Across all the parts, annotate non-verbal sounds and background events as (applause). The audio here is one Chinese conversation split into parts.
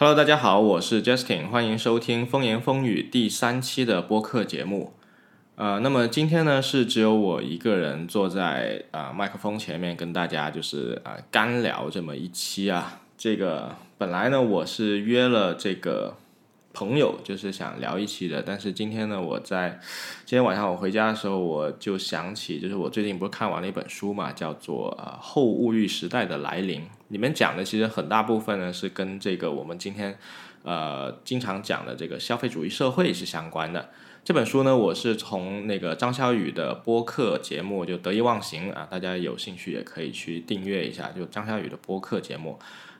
Hello，大家好，我是 Justin，欢迎收听风言风语第三期的播客节目。呃，那么今天呢是只有我一个人坐在啊麦克风前面跟大家就是啊干聊这么一期啊。这个本来呢我是约了这个朋友，就是想聊一期的，但是今天呢我在今天晚上我回家的时候，我就想起就是我最近不是看完了一本书嘛，叫做《呃后物欲时代的来临》，里面讲的其实很大部分呢是跟这个我们今天呃经常讲的这个消费主义社会是相关的。这本书呢，我是从那个张小雨的播客节目就得意忘形啊，大家有兴趣也可以去订阅一下，就张小雨的播客节目。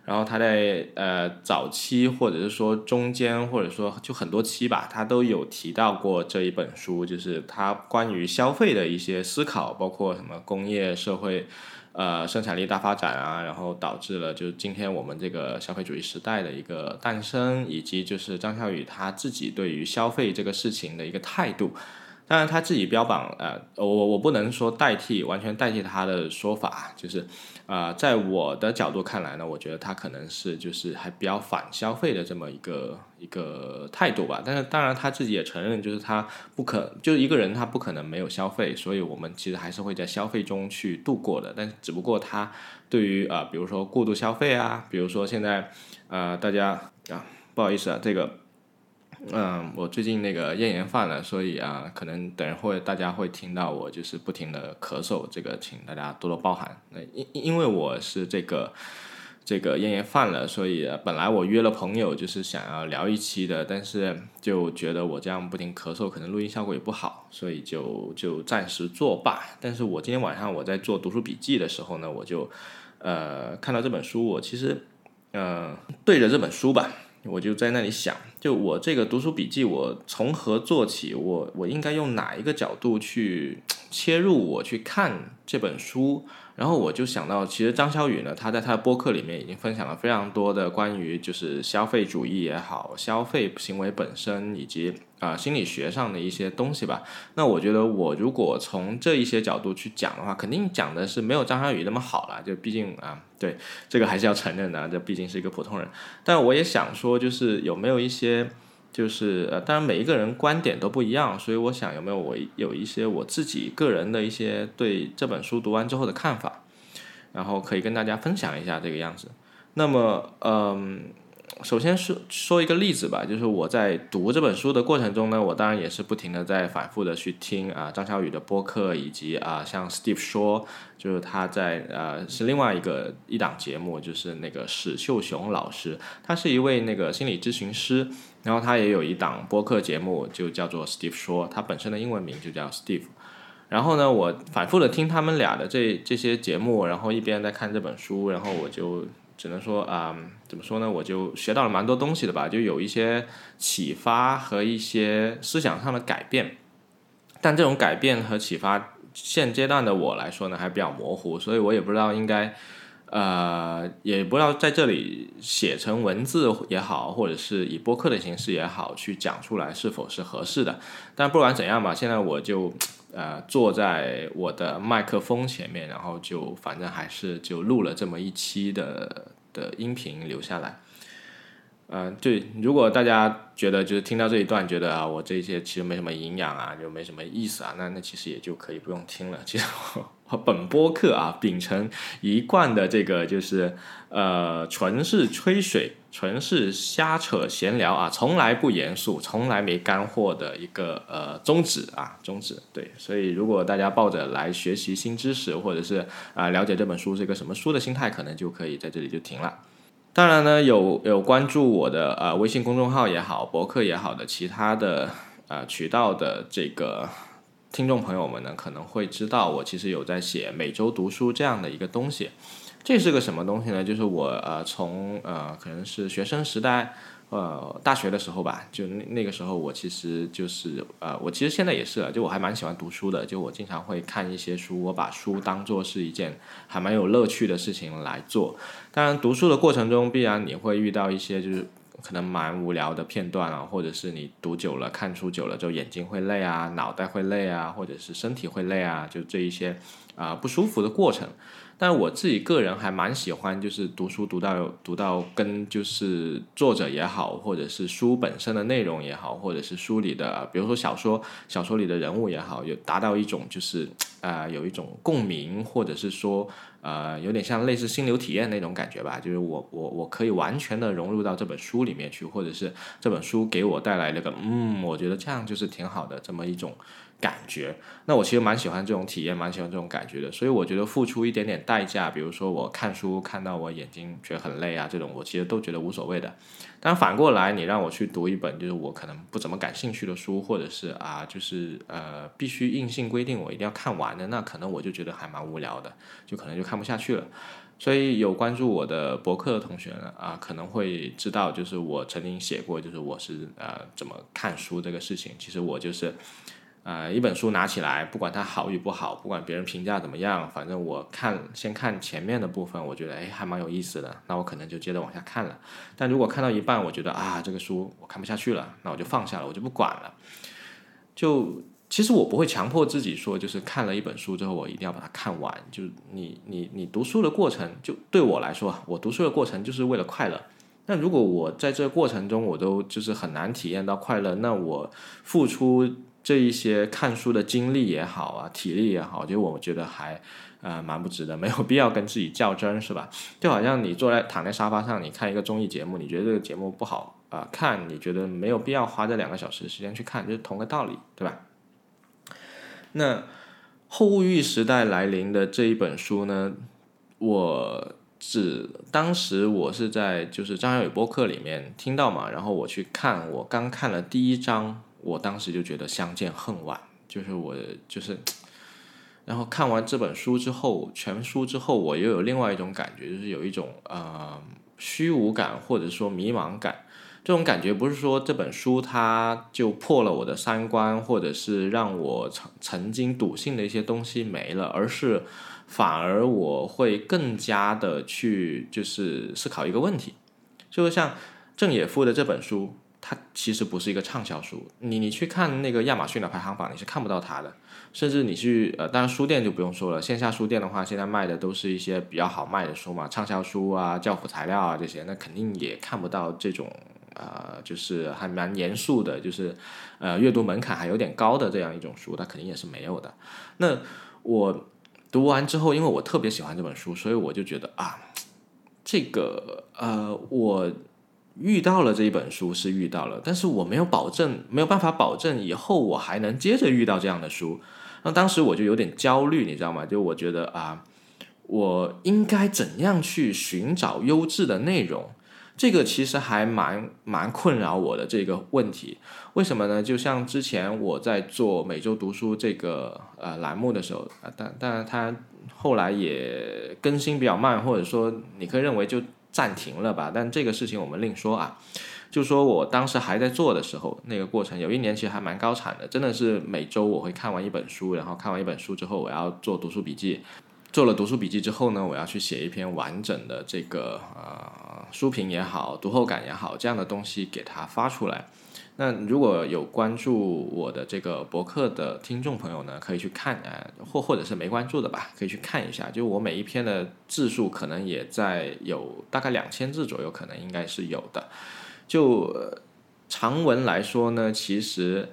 然后他在呃早期或者是说中间或者说就很多期吧，他都有提到过这一本书，就是他关于消费的一些思考，包括什么工业社会。呃，生产力大发展啊，然后导致了就是今天我们这个消费主义时代的一个诞生，以及就是张小雨他自己对于消费这个事情的一个态度。当然他自己标榜，呃，我我不能说代替完全代替他的说法，就是，啊，在我的角度看来呢，我觉得他可能是就是还比较反消费的这么一个一个态度吧。但是当然他自己也承认，就是他不可就是一个人他不可能没有消费，所以我们其实还是会在消费中去度过的。但只不过他对于啊，比如说过度消费啊，比如说现在啊，大家啊，不好意思啊，这个。嗯，我最近那个咽炎犯了，所以啊，可能等会大家会听到我就是不停的咳嗽，这个请大家多多包涵。那因因为我是这个这个咽炎犯了，所以本来我约了朋友就是想要聊一期的，但是就觉得我这样不停咳嗽，可能录音效果也不好，所以就就暂时作罢。但是我今天晚上我在做读书笔记的时候呢，我就呃看到这本书，我其实呃对着这本书吧。我就在那里想，就我这个读书笔记，我从何做起？我我应该用哪一个角度去切入？我去看这本书。然后我就想到，其实张小雨呢，他在他的播客里面已经分享了非常多的关于就是消费主义也好，消费行为本身以及啊心理学上的一些东西吧。那我觉得我如果从这一些角度去讲的话，肯定讲的是没有张小雨那么好了。就毕竟啊，对这个还是要承认的，这毕竟是一个普通人。但我也想说，就是有没有一些。就是呃，当然每一个人观点都不一样，所以我想有没有我有一些我自己个人的一些对这本书读完之后的看法，然后可以跟大家分享一下这个样子。那么，嗯。首先说说一个例子吧，就是我在读这本书的过程中呢，我当然也是不停的在反复的去听啊张小雨的播客，以及啊像 Steve 说，就是他在呃是另外一个一档节目，就是那个史秀雄老师，他是一位那个心理咨询师，然后他也有一档播客节目，就叫做 Steve 说，他本身的英文名就叫 Steve。然后呢，我反复的听他们俩的这这些节目，然后一边在看这本书，然后我就。只能说啊，怎么说呢？我就学到了蛮多东西的吧，就有一些启发和一些思想上的改变。但这种改变和启发，现阶段的我来说呢，还比较模糊，所以我也不知道应该，呃，也不知道在这里写成文字也好，或者是以播客的形式也好，去讲出来是否是合适的。但不管怎样吧，现在我就。(tsk) 呃，坐在我的麦克风前面，然后就反正还是就录了这么一期的的音频留下来。嗯，对，如果大家觉得就是听到这一段，觉得啊，我这些其实没什么营养啊，就没什么意思啊，那那其实也就可以不用听了。其实我和本播客啊，秉承一贯的这个就是呃，纯是吹水，纯是瞎扯闲聊啊，从来不严肃，从来没干货的一个呃宗旨啊，宗旨。对，所以如果大家抱着来学习新知识，或者是啊了解这本书是一个什么书的心态，可能就可以在这里就停了。当然呢，有有关注我的呃微信公众号也好，博客也好的其他的呃渠道的这个听众朋友们呢，可能会知道我其实有在写每周读书这样的一个东西。这是个什么东西呢？就是我呃从呃可能是学生时代。呃，大学的时候吧，就那那个时候，我其实就是呃，我其实现在也是，就我还蛮喜欢读书的，就我经常会看一些书，我把书当做是一件还蛮有乐趣的事情来做。当然，读书的过程中，必然你会遇到一些就是可能蛮无聊的片段啊，或者是你读久了、看书久了就眼睛会累啊，脑袋会累啊，或者是身体会累啊，就这一些啊不舒服的过程。但我自己个人还蛮喜欢，就是读书读到读到跟就是作者也好，或者是书本身的内容也好，或者是书里的，比如说小说小说里的人物也好，有达到一种就是啊有一种共鸣，或者是说呃有点像类似心流体验那种感觉吧，就是我我我可以完全的融入到这本书里面去，或者是这本书给我带来了个嗯，我觉得这样就是挺好的这么一种。感觉，那我其实蛮喜欢这种体验，蛮喜欢这种感觉的。所以我觉得付出一点点代价，比如说我看书看到我眼睛觉得很累啊，这种我其实都觉得无所谓的。但反过来，你让我去读一本就是我可能不怎么感兴趣的书，或者是啊，就是呃必须硬性规定我一定要看完的，那可能我就觉得还蛮无聊的，就可能就看不下去了。所以有关注我的博客的同学呢，啊，可能会知道，就是我曾经写过，就是我是呃怎么看书这个事情。其实我就是。呃，一本书拿起来，不管它好与不好，不管别人评价怎么样，反正我看先看前面的部分，我觉得哎还蛮有意思的，那我可能就接着往下看了。但如果看到一半，我觉得啊这个书我看不下去了，那我就放下了，我就不管了。就其实我不会强迫自己说，就是看了一本书之后我一定要把它看完。就你你你读书的过程，就对我来说，我读书的过程就是为了快乐。那如果我在这个过程中我都就是很难体验到快乐，那我付出。这一些看书的精力也好啊，体力也好，就我觉得还呃蛮不值得，没有必要跟自己较真，是吧？就好像你坐在躺在沙发上，你看一个综艺节目，你觉得这个节目不好啊看，你觉得没有必要花这两个小时时间去看，就是同个道理，对吧？那后物欲时代来临的这一本书呢，我只当时我是在就是张小雨播客里面听到嘛，然后我去看，我刚看了第一章。我当时就觉得相见恨晚，就是我就是，(tsk) 然后看完这本书之后，全书之后，我又有另外一种感觉，就是有一种呃虚无感或者说迷茫感。这种感觉不是说这本书它就破了我的三观，或者是让我曾曾经笃信的一些东西没了，而是反而我会更加的去就是思考一个问题，就是像郑也夫的这本书。它其实不是一个畅销书，你你去看那个亚马逊的排行榜，你是看不到它的。甚至你去呃，当然书店就不用说了，线下书店的话，现在卖的都是一些比较好卖的书嘛，畅销书啊、教辅材料啊这些，那肯定也看不到这种呃，就是还蛮严肃的，就是呃，阅读门槛还有点高的这样一种书，它肯定也是没有的。那我读完之后，因为我特别喜欢这本书，所以我就觉得啊，这个呃，我。遇到了这一本书是遇到了，但是我没有保证，没有办法保证以后我还能接着遇到这样的书。那当时我就有点焦虑，你知道吗？就我觉得啊，我应该怎样去寻找优质的内容？这个其实还蛮蛮困扰我的这个问题。为什么呢？就像之前我在做每周读书这个呃栏目的时候啊，但当然它后来也更新比较慢，或者说你可以认为就。暂停了吧，但这个事情我们另说啊。就说我当时还在做的时候，那个过程有一年其实还蛮高产的，真的是每周我会看完一本书，然后看完一本书之后，我要做读书笔记。做了读书笔记之后呢，我要去写一篇完整的这个呃书评也好，读后感也好，这样的东西给它发出来。那如果有关注我的这个博客的听众朋友呢，可以去看啊，或或者是没关注的吧，可以去看一下。就我每一篇的字数可能也在有大概两千字左右，可能应该是有的。就长文来说呢，其实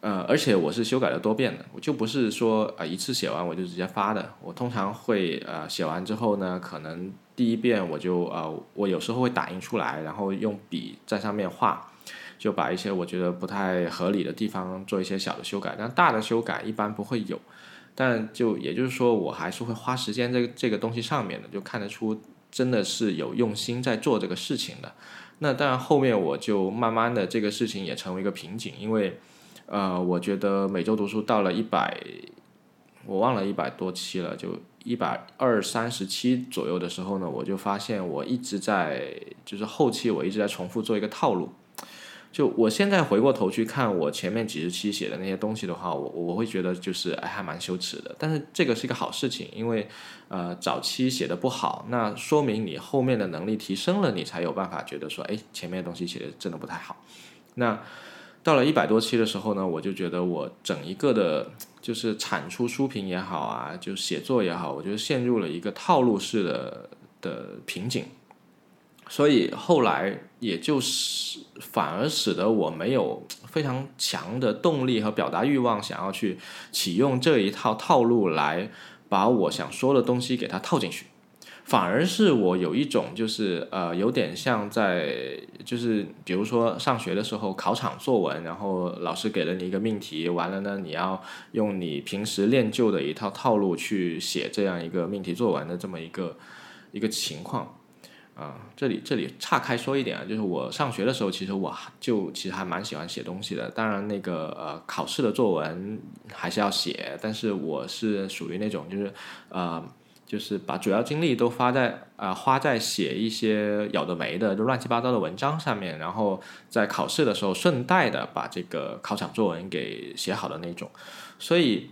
呃，而且我是修改了多遍的，我就不是说啊一次写完我就直接发的。我通常会呃写完之后呢，可能第一遍我就呃我有时候会打印出来，然后用笔在上面画。就把一些我觉得不太合理的地方做一些小的修改，但大的修改一般不会有。但就也就是说，我还是会花时间这个这个东西上面的，就看得出真的是有用心在做这个事情的。那当然后面我就慢慢的这个事情也成为一个瓶颈，因为呃，我觉得每周读书到了一百，我忘了一百多期了，就一百二三十期左右的时候呢，我就发现我一直在就是后期我一直在重复做一个套路。就我现在回过头去看我前面几十期写的那些东西的话，我我会觉得就是还蛮羞耻的。但是这个是一个好事情，因为呃早期写的不好，那说明你后面的能力提升了，你才有办法觉得说哎前面的东西写的真的不太好。那到了一百多期的时候呢，我就觉得我整一个的。就是产出书评也好啊，就写作也好，我就陷入了一个套路式的的瓶颈，所以后来也就是反而使得我没有非常强的动力和表达欲望，想要去启用这一套套路来把我想说的东西给它套进去。反而是我有一种就是呃，有点像在就是比如说上学的时候考场作文，然后老师给了你一个命题，完了呢，你要用你平时练就的一套套路去写这样一个命题作文的这么一个一个情况啊。这里这里岔开说一点啊，就是我上学的时候，其实我就其实还蛮喜欢写东西的。当然那个呃考试的作文还是要写，但是我是属于那种就是呃。就是把主要精力都花在啊花在写一些有的没的就乱七八糟的文章上面，然后在考试的时候顺带的把这个考场作文给写好的那种，所以。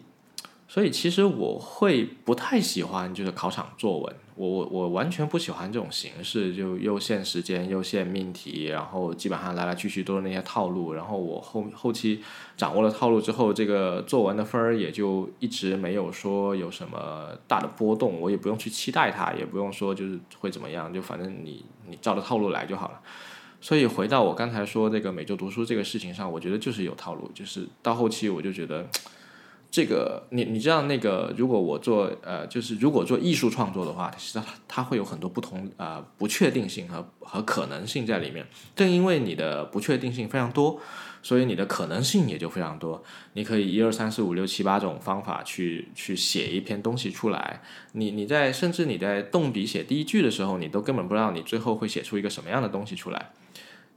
所以其实我会不太喜欢就是考场作文，我我我完全不喜欢这种形式，就又限时间又限命题，然后基本上来来去去都是那些套路，然后我后后期掌握了套路之后，这个作文的分儿也就一直没有说有什么大的波动，我也不用去期待它，也不用说就是会怎么样，就反正你你照着套路来就好了。所以回到我刚才说这个每周读书这个事情上，我觉得就是有套路，就是到后期我就觉得。这个你你知道那个，如果我做呃，就是如果做艺术创作的话，其实它它会有很多不同啊不确定性和和可能性在里面。正因为你的不确定性非常多，所以你的可能性也就非常多。你可以一二三四五六七八种方法去去写一篇东西出来。你你在甚至你在动笔写第一句的时候，你都根本不知道你最后会写出一个什么样的东西出来。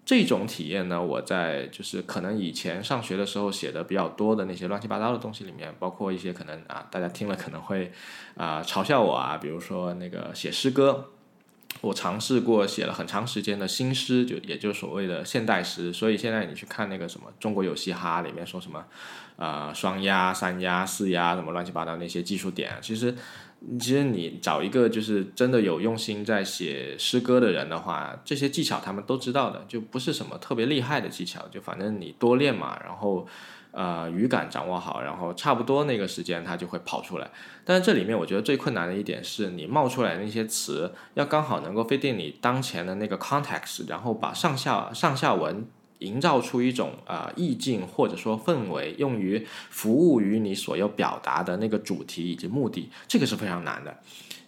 这种体验呢，我在就是可能以前上学的时候写的比较多的那些乱七八糟的东西里面，包括一些可能啊，大家听了可能会啊嘲笑我啊，比如说那个写诗歌，我尝试过写了很长时间的新诗，就也就所谓的现代诗。所以现在你去看那个什么《中国有嘻哈》里面说什么啊双押、三押、四押什么乱七八糟那些技术点，其实。其实你找一个就是真的有用心在写诗歌的人的话，这些技巧他们都知道的，就不是什么特别厉害的技巧，就反正你多练嘛，然后呃语感掌握好，然后差不多那个时间它就会跑出来。但是这里面我觉得最困难的一点是你冒出来那些词要刚好能够飞定你当前的那个 context，然后把上下上下文。营造出一种啊意境或者说氛围，用于服务于你所要表达的那个主题以及目的，这个是非常难的。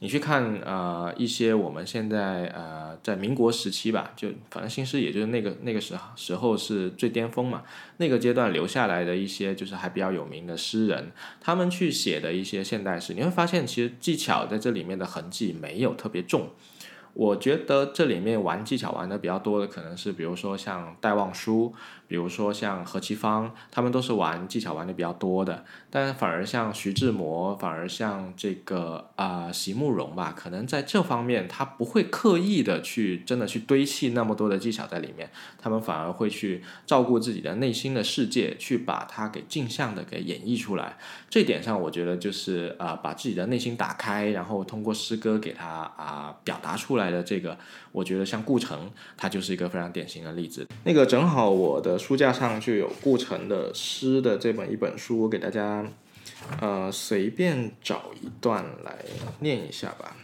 你去看呃一些我们现在呃在民国时期吧，就反正新诗也就是那个那个时候时候是最巅峰嘛，那个阶段留下来的一些就是还比较有名的诗人，他们去写的一些现代诗，你会发现其实技巧在这里面的痕迹没有特别重。我觉得这里面玩技巧玩的比较多的，可能是比如说像戴望舒。比如说像何其芳，他们都是玩技巧玩的比较多的，但反而像徐志摩，反而像这个啊席慕容吧，可能在这方面他不会刻意的去真的去堆砌那么多的技巧在里面，他们反而会去照顾自己的内心的世界，去把它给镜像的给演绎出来。这点上，我觉得就是啊把自己的内心打开，然后通过诗歌给他啊表达出来的这个。我觉得像顾城，他就是一个非常典型的例子。那个正好我的书架上就有顾城的诗的这本一本书，我给大家呃随便找一段来念一下吧。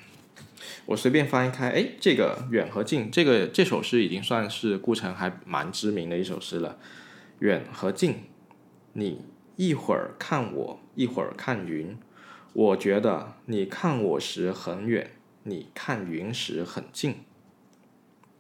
我随便翻一开，哎，这个远和近，这个这首诗已经算是顾城还蛮知名的一首诗了。远和近，你一会儿看我，一会儿看云，我觉得你看我时很远，你看云时很近。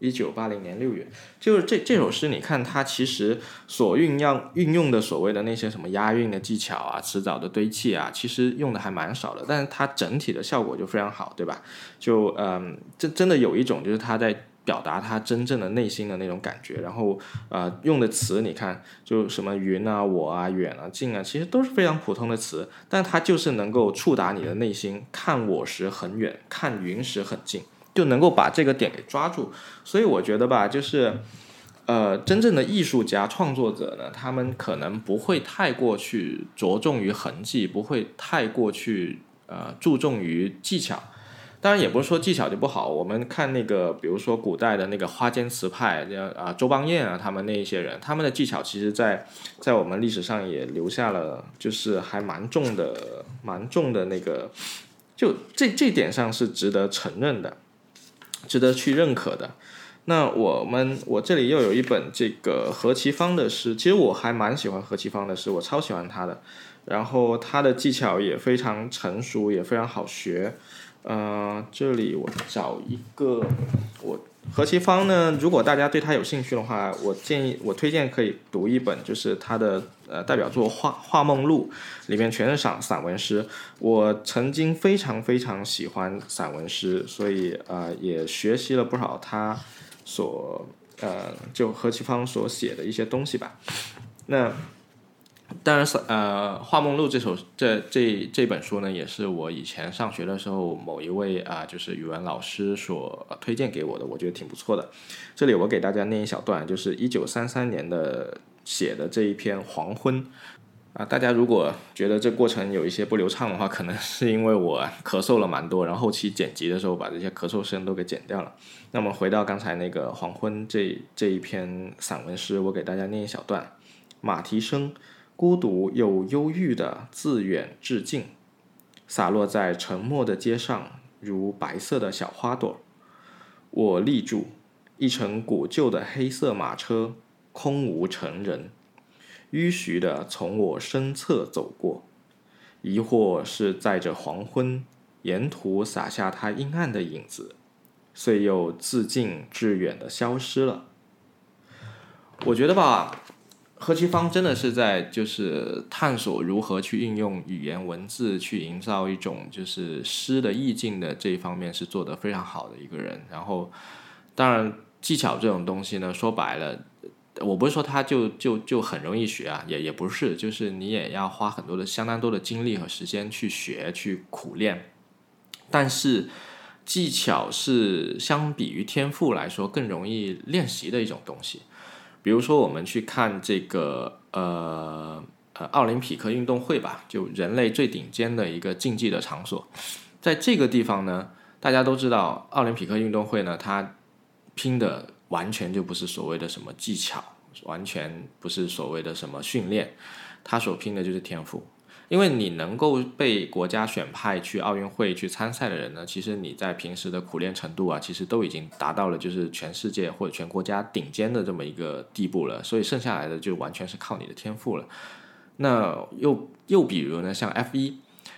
一九八零年六月，就是这这首诗，你看它其实所运用运用的所谓的那些什么押韵的技巧啊、词藻的堆砌啊，其实用的还蛮少的，但是它整体的效果就非常好，对吧？就嗯，真真的有一种就是他在表达他真正的内心的那种感觉，然后呃用的词，你看就什么云啊、我啊、远啊、近啊，其实都是非常普通的词，但它就是能够触达你的内心。看我时很远，看云时很近。就能够把这个点给抓住，所以我觉得吧，就是，呃，真正的艺术家创作者呢，他们可能不会太过去着重于痕迹，不会太过去呃注重于技巧。当然也不是说技巧就不好，我们看那个，比如说古代的那个花间词派，啊周邦彦啊，他们那一些人，他们的技巧其实，在在我们历史上也留下了，就是还蛮重的，蛮重的那个，就这这点上是值得承认的，值得去认可的。那我们我这里又有一本这个何其芳的诗，其实我还蛮喜欢何其芳的诗，我超喜欢他的，然后他的技巧也非常成熟，也非常好学。呃，这里我找一个我何其芳呢？如果大家对他有兴趣的话，我建议我推荐可以读一本，就是他的呃代表作《画画梦录》，里面全是散散文诗。我曾经非常非常喜欢散文诗，所以呃也学习了不少他所呃就何其芳所写的一些东西吧。那。当然是呃，《画梦录》这首这这这本书呢，也是我以前上学的时候某一位啊，就是语文老师所推荐给我的，我觉得挺不错的。这里我给大家念一小段，就是一九三三年的写的这一篇《黄昏》啊。大家如果觉得这过程有一些不流畅的话，可能是因为我咳嗽了蛮多，然后后期剪辑的时候把这些咳嗽声都给剪掉了。那么回到刚才那个《黄昏》这这一篇散文诗，我给大家念一小段：马蹄声。孤独又忧郁的自远至近，洒落在沉默的街上，如白色的小花朵。我立住，一乘古旧的黑色马车，空无乘人，迂徐的从我身侧走过，疑惑是载着黄昏，沿途洒下它阴暗的影子，遂又自近至远的消失了。我觉得吧。何其芳真的是在就是探索如何去运用语言文字去营造一种就是诗的意境的这一方面是做得非常好的一个人。然后，当然技巧这种东西呢，说白了，我不是说他就就就很容易学啊，也也不是，就是你也要花很多的相当多的精力和时间去学去苦练。但是技巧是相比于天赋来说更容易练习的一种东西。比如说，我们去看这个呃呃奥林匹克运动会吧，就人类最顶尖的一个竞技的场所，在这个地方呢，大家都知道，奥林匹克运动会呢，它拼的完全就不是所谓的什么技巧，完全不是所谓的什么训练，它所拼的就是天赋。因为你能够被国家选派去奥运会去参赛的人呢，其实你在平时的苦练程度啊，其实都已经达到了就是全世界或者全国家顶尖的这么一个地步了，所以剩下来的就完全是靠你的天赋了。那又又比如呢，像 F 一。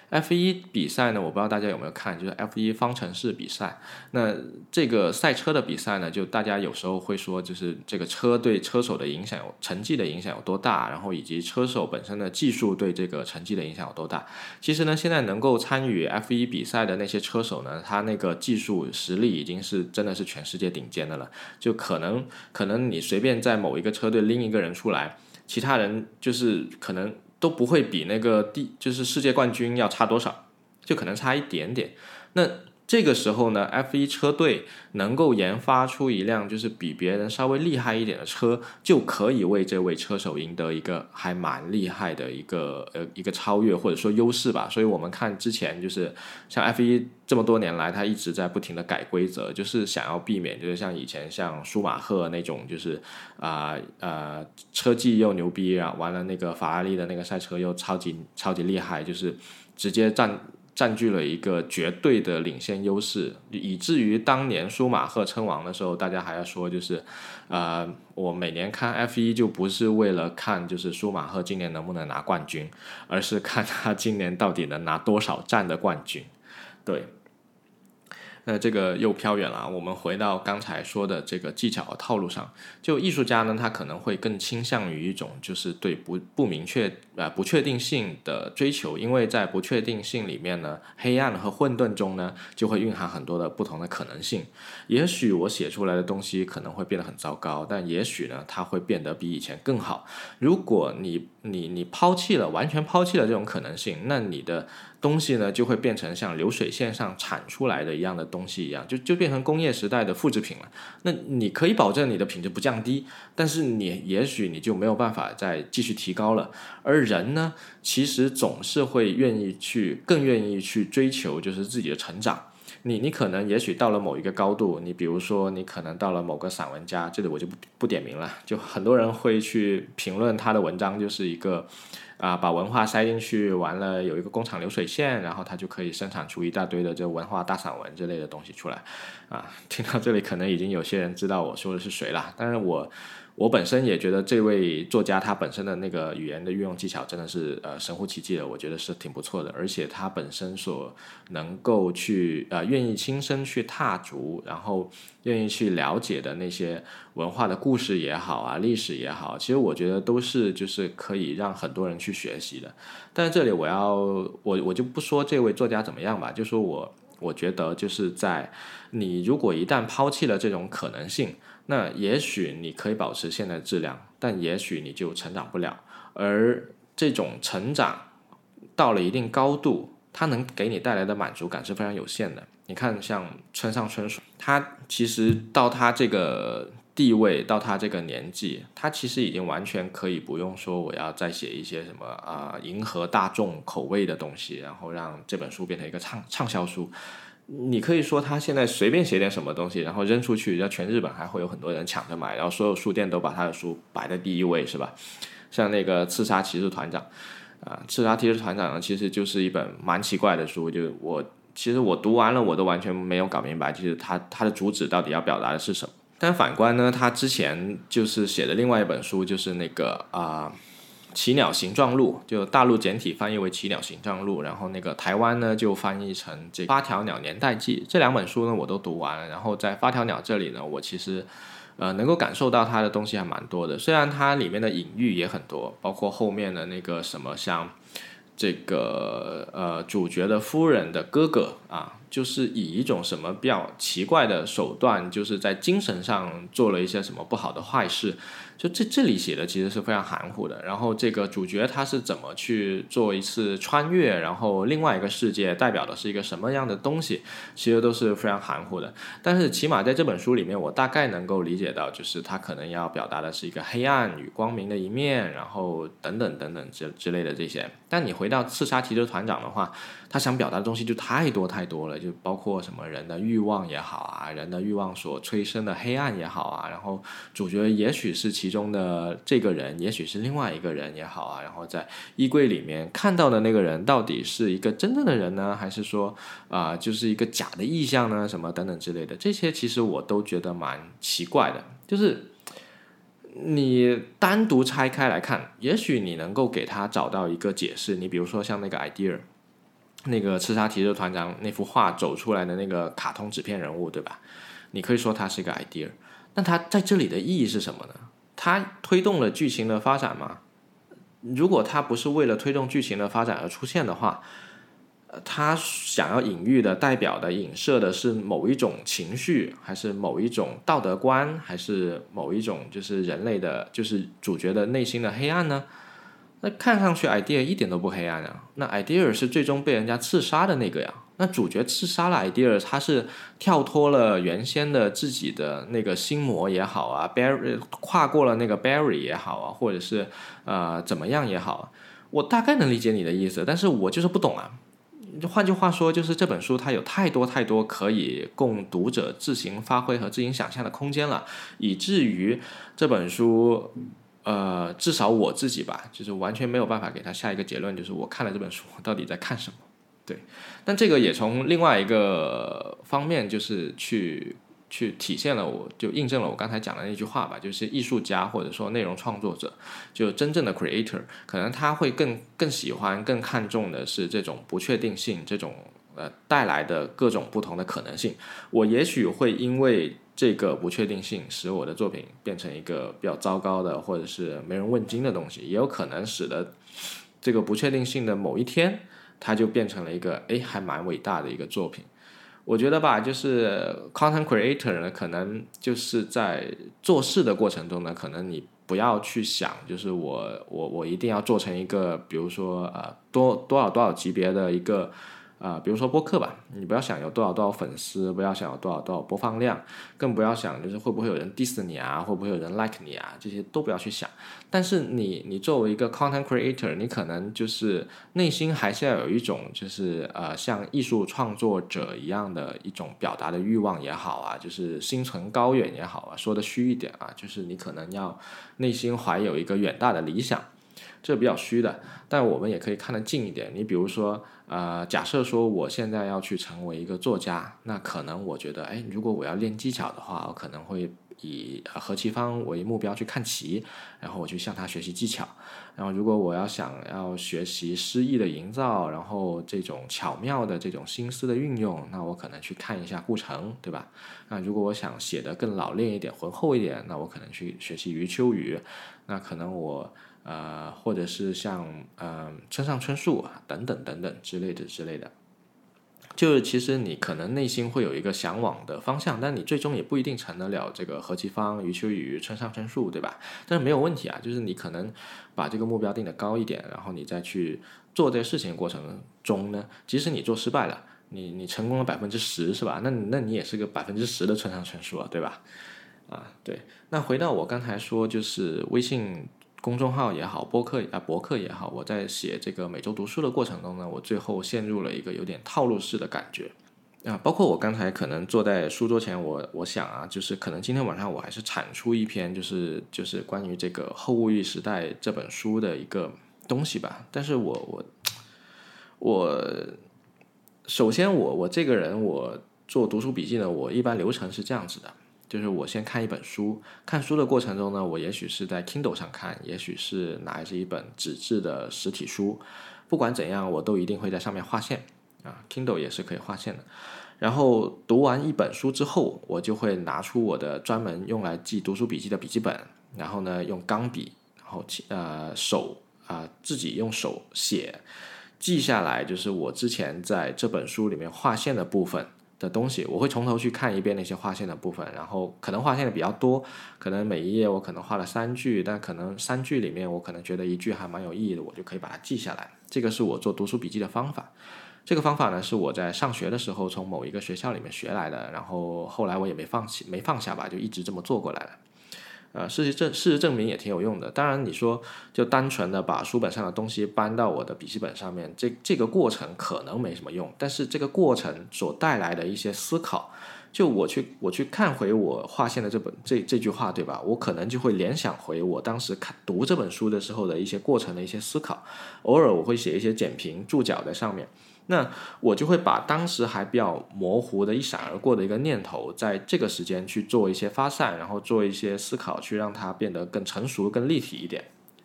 F 一比赛呢，我不知道大家有没有看，就是 F 一方程式比赛。那这个赛车的比赛呢，就大家有时候会说，就是这个车对车手的影响有成绩的影响有多大，然后以及车手本身的技术对这个成绩的影响有多大。其实呢，现在能够参与 F 一比赛的那些车手呢，他那个技术实力已经是真的是全世界顶尖的了。就可能可能你随便在某一个车队拎一个人出来，其他人就是可能。都不会比那个第就是世界冠军要差多少，就可能差一点点。那这个时候呢，F 一车队能够研发出一辆就是比别人稍微厉害一点的车，就可以为这位车手赢得一个还蛮厉害的一个呃一个超越或者说优势吧。所以我们看之前就是像 F 一这么多年来，他一直在不停的改规则，就是想要避免就是像以前像舒马赫那种就是啊呃车技又牛逼啊，完了那个法拉利的那个赛车又超级超级厉害，就是直接占。占据了一个绝对的领先优势，以至于当年舒马赫称王的时候，大家还要说，就是，呃，我每年看 F 一就不是为了看就是舒马赫今年能不能拿冠军，而是看他今年到底能拿多少站的冠军，对。那这个又飘远了。我们回到刚才说的这个技巧和套路上，就艺术家呢，他可能会更倾向于一种就是对不不明确呃不确定性的追求，因为在不确定性里面呢，黑暗和混沌中呢，就会蕴含很多的不同的可能性。也许我写出来的东西可能会变得很糟糕，但也许呢，它会变得比以前更好。如果你你你抛弃了完全抛弃了这种可能性，那你的。东西呢就会变成像流水线上产出来的一样的东西一样，就就变成工业时代的复制品了。那你可以保证你的品质不降低，但是你也许你就没有办法再继续提高了。而人呢，其实总是会愿意去更愿意去追求就是自己的成长。你你可能也许到了某一个高度，你比如说你可能到了某个散文家，这里我就不不点名了，就很多人会去评论他的文章，就是一个啊把文化塞进去，完了有一个工厂流水线，然后他就可以生产出一大堆的这文化大散文之类的东西出来，啊，听到这里可能已经有些人知道我说的是谁了，但是我。我本身也觉得这位作家他本身的那个语言的运用技巧真的是呃神乎其技的，我觉得是挺不错的。而且他本身所能够去呃愿意亲身去踏足，然后愿意去了解的那些文化的故事也好啊，历史也好，其实我觉得都是就是可以让很多人去学习的。但是这里我要我我就不说这位作家怎么样吧，就说我我觉得就是在你如果一旦抛弃了这种可能性。那也许你可以保持现在的质量，但也许你就成长不了。而这种成长到了一定高度，它能给你带来的满足感是非常有限的。你看，像村上春树，他其实到他这个地位，到他这个年纪，他其实已经完全可以不用说我要再写一些什么啊迎合大众口味的东西，然后让这本书变成一个畅畅销书。你可以说他现在随便写点什么东西，然后扔出去，然后全日本还会有很多人抢着买，然后所有书店都把他的书摆在第一位，是吧？像那个《刺杀骑士团长》，啊，《刺杀骑士团长》呢，其实就是一本蛮奇怪的书，就我其实我读完了，我都完全没有搞明白，就是他他的主旨到底要表达的是什么。但反观呢，他之前就是写的另外一本书，就是那个啊。《奇鸟形状录》就大陆简体翻译为《奇鸟形状录》，然后那个台湾呢就翻译成《这八条鸟年代记》。这两本书呢我都读完了，然后在八条鸟这里呢，我其实呃能够感受到它的东西还蛮多的，虽然它里面的隐喻也很多，包括后面的那个什么像这个呃主角的夫人的哥哥啊，就是以一种什么比较奇怪的手段，就是在精神上做了一些什么不好的坏事。就这这里写的其实是非常含糊的，然后这个主角他是怎么去做一次穿越，然后另外一个世界代表的是一个什么样的东西，其实都是非常含糊的。但是起码在这本书里面，我大概能够理解到，就是他可能要表达的是一个黑暗与光明的一面，然后等等等等之之类的这些。但你回到刺杀提车团长的话，他想表达的东西就太多太多了，就包括什么人的欲望也好啊，人的欲望所催生的黑暗也好啊，然后主角也许是其中的这个人，也许是另外一个人也好啊，然后在衣柜里面看到的那个人到底是一个真正的人呢，还是说啊就是一个假的意象呢？什么等等之类的，这些其实我都觉得蛮奇怪的。就是你单独拆开来看，也许你能够给他找到一个解释。你比如说像那个 idea。那个刺杀骑士团长那幅画走出来的那个卡通纸片人物，对吧？你可以说它是一个 idea，那它在这里的意义是什么呢？它推动了剧情的发展吗？如果它不是为了推动剧情的发展而出现的话，呃，他想要隐喻的、代表的、影射的是某一种情绪，还是某一种道德观，还是某一种就是人类的，就是主角的内心的黑暗呢？那看上去 idea 一点都不黑暗啊，那 idea 是最终被人家刺杀的那个呀。那主角刺杀了 idea，他是跳脱了原先的自己的那个心魔也好啊，Barry 跨过了那个 Barry 也好啊，或者是呃怎么样也好，我大概能理解你的意思，但是我就是不懂啊。换句话说，就是这本书它有太多太多可以供读者自行发挥和自行想象的空间了，以至于这本书。呃，至少我自己吧，就是完全没有办法给他下一个结论，就是我看了这本书到底在看什么。对，但这个也从另外一个方面，就是去去体现了，我就印证了我刚才讲的那句话吧，就是艺术家或者说内容创作者，就真正的 creator，可能他会更更喜欢、更看重的是这种不确定性，这种呃带来的各种不同的可能性。我也许会因为。这个不确定性使我的作品变成一个比较糟糕的，或者是没人问津的东西，也有可能使得这个不确定性的某一天，它就变成了一个哎还蛮伟大的一个作品。我觉得吧，就是 content creator 呢，可能就是在做事的过程中呢，可能你不要去想，就是我我我一定要做成一个，比如说呃多多少多少级别的一个。啊，比如说播客吧，你不要想有多少多少粉丝，不要想有多少多少播放量，更不要想就是会不会有人 diss 你啊，会不会有人 like 你啊，这些都不要去想。但是你你作为一个 content creator，你可能就是内心还是要有一种就是呃像艺术创作者一样的一种表达的欲望也好啊，就是心存高远也好啊，说的虚一点啊，就是你可能要内心怀有一个远大的理想。这比较虚的，但我们也可以看得近一点。你比如说，呃，假设说我现在要去成为一个作家，那可能我觉得，哎，如果我要练技巧的话，我可能会以何其芳为目标去看齐，然后我去向他学习技巧。然后，如果我要想要学习诗意的营造，然后这种巧妙的这种心思的运用，那我可能去看一下顾城，对吧？那如果我想写的更老练一点、浑厚一点，那我可能去学习余秋雨。那可能我。呃，或者是像嗯村上春树啊等等等等之类的之类的，就是其实你可能内心会有一个向往的方向，但你最终也不一定成得了这个何其芳、余秋雨、村上春树，对吧？但是没有问题啊，就是你可能把这个目标定的高一点，然后你再去做这个事情过程中呢，即使你做失败了，你你成功了百分之十是吧？那那你也是个百分之十的村上春树啊，对吧？啊，对。那回到我刚才说，就是微信。公众号也好，播客啊博客也好，我在写这个每周读书的过程中呢，我最后陷入了一个有点套路式的感觉啊。包括我刚才可能坐在书桌前，我我想啊，就是可能今天晚上我还是产出一篇，就是就是关于这个后物欲时代这本书的一个东西吧。但是我我我首先我我这个人我做读书笔记呢，我一般流程是这样子的。就是我先看一本书，看书的过程中呢，我也许是在 Kindle 上看，也许是拿着一本纸质的实体书，不管怎样，我都一定会在上面划线啊，Kindle 也是可以划线的。然后读完一本书之后，我就会拿出我的专门用来记读书笔记的笔记本，然后呢用钢笔，然后呃手啊自己用手写，记下来就是我之前在这本书里面划线的部分。的东西，我会从头去看一遍那些划线的部分，然后可能划线的比较多，可能每一页我可能画了三句，但可能三句里面我可能觉得一句还蛮有意义的，我就可以把它记下来。这个是我做读书笔记的方法。这个方法呢是我在上学的时候从某一个学校里面学来的，然后后来我也没放弃，没放下吧，就一直这么做过来了。呃，事实证事实证明也挺有用的。当然，你说就单纯的把书本上的东西搬到我的笔记本上面，这这个过程可能没什么用。但是这个过程所带来的一些思考，就我去我去看回我划线的这本这这句话，对吧？我可能就会联想回我当时看读这本书的时候的一些过程的一些思考。偶尔我会写一些简评注脚在上面。那我就会把当时还比较模糊的一闪而过的一个念头，在这个时间去做一些发散，然后做一些思考，去让它变得更成熟、更立体一点。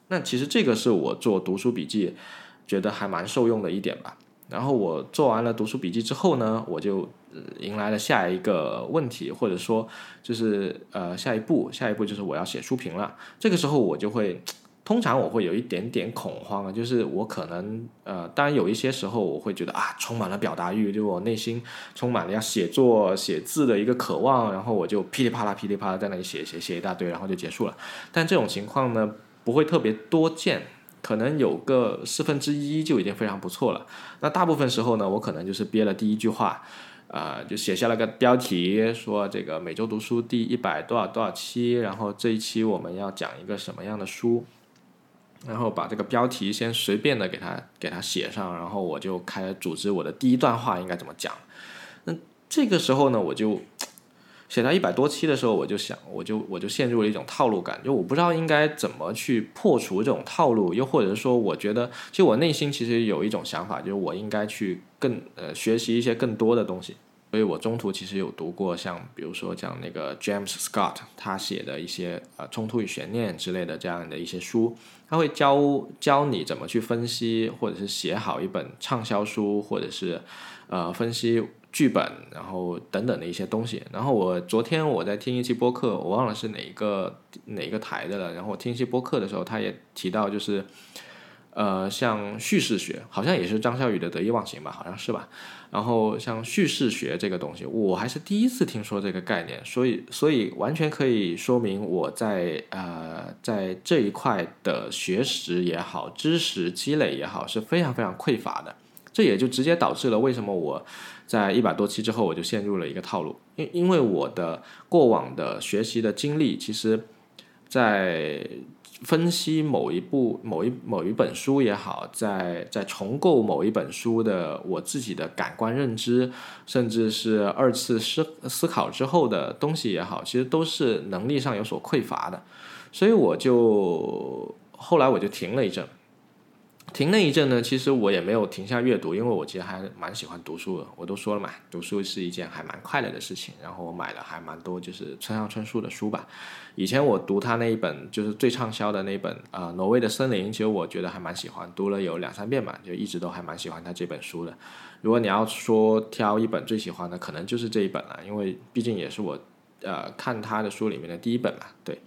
那其实这个是我做读书笔记觉得还蛮受用的一点吧。然后我做完了读书笔记之后呢，我就迎来了下一个问题，或者说就是呃下一步，下一步就是我要写书评了。这个时候我就会。通常我会有一点点恐慌啊，就是我可能呃，当然有一些时候我会觉得啊，充满了表达欲，就我内心充满了要写作写字的一个渴望，然后我就噼里啪啦噼里啪啦在那里写写写一大堆，然后就结束了。但这种情况呢，不会特别多见，可能有个四分之一就已经非常不错了。那大部分时候呢，我可能就是憋了第一句话，啊，就写下了个标题，说这个每周读书第一百多少多少期，然后这一期我们要讲一个什么样的书。然后把这个标题先随便的给它给它写上，然后我就开始组织我的第一段话应该怎么讲。那这个时候呢，我就写到一百多期的时候，我就想，我就我就陷入了一种套路感，就我不知道应该怎么去破除这种套路，又或者说，我觉得其实我内心其实有一种想法，就是我应该去更呃学习一些更多的东西。所以我中途其实有读过像比如说讲那个 James Scott 他写的一些呃冲突与悬念之类的这样的一些书。他会教教你怎么去分析，或者是写好一本畅销书，或者是呃分析剧本，然后等等的一些东西。然后我昨天我在听一期播客，我忘了是哪一个哪一个台的了。然后我听一期播客的时候，他也提到就是。呃，像叙事学，好像也是张小雨的得意忘形吧，好像是吧。然后像叙事学这个东西，我还是第一次听说这个概念，所以所以完全可以说明我在呃在这一块的学识也好，知识积累也好，是非常非常匮乏的。这也就直接导致了为什么我在一百多期之后我就陷入了一个套路，因因为我的过往的学习的经历，其实，在分析某一部、某一某一本书也好，在在重构某一本书的我自己的感官认知，甚至是二次思思考之后的东西也好，其实都是能力上有所匮乏的，所以我就后来我就停了一阵。停那一阵呢，其实我也没有停下阅读，因为我其实还蛮喜欢读书的。我都说了嘛，读书是一件还蛮快乐的事情。然后我买了还蛮多就是村上春树的书吧。以前我读他那一本就是最畅销的那本啊《挪威的森林》，其实我觉得还蛮喜欢，读了有两三遍吧，就一直都还蛮喜欢他这本书的。如果你要说挑一本最喜欢的，可能就是这一本了，因为毕竟也是我呃看他的书里面的第一本嘛，对。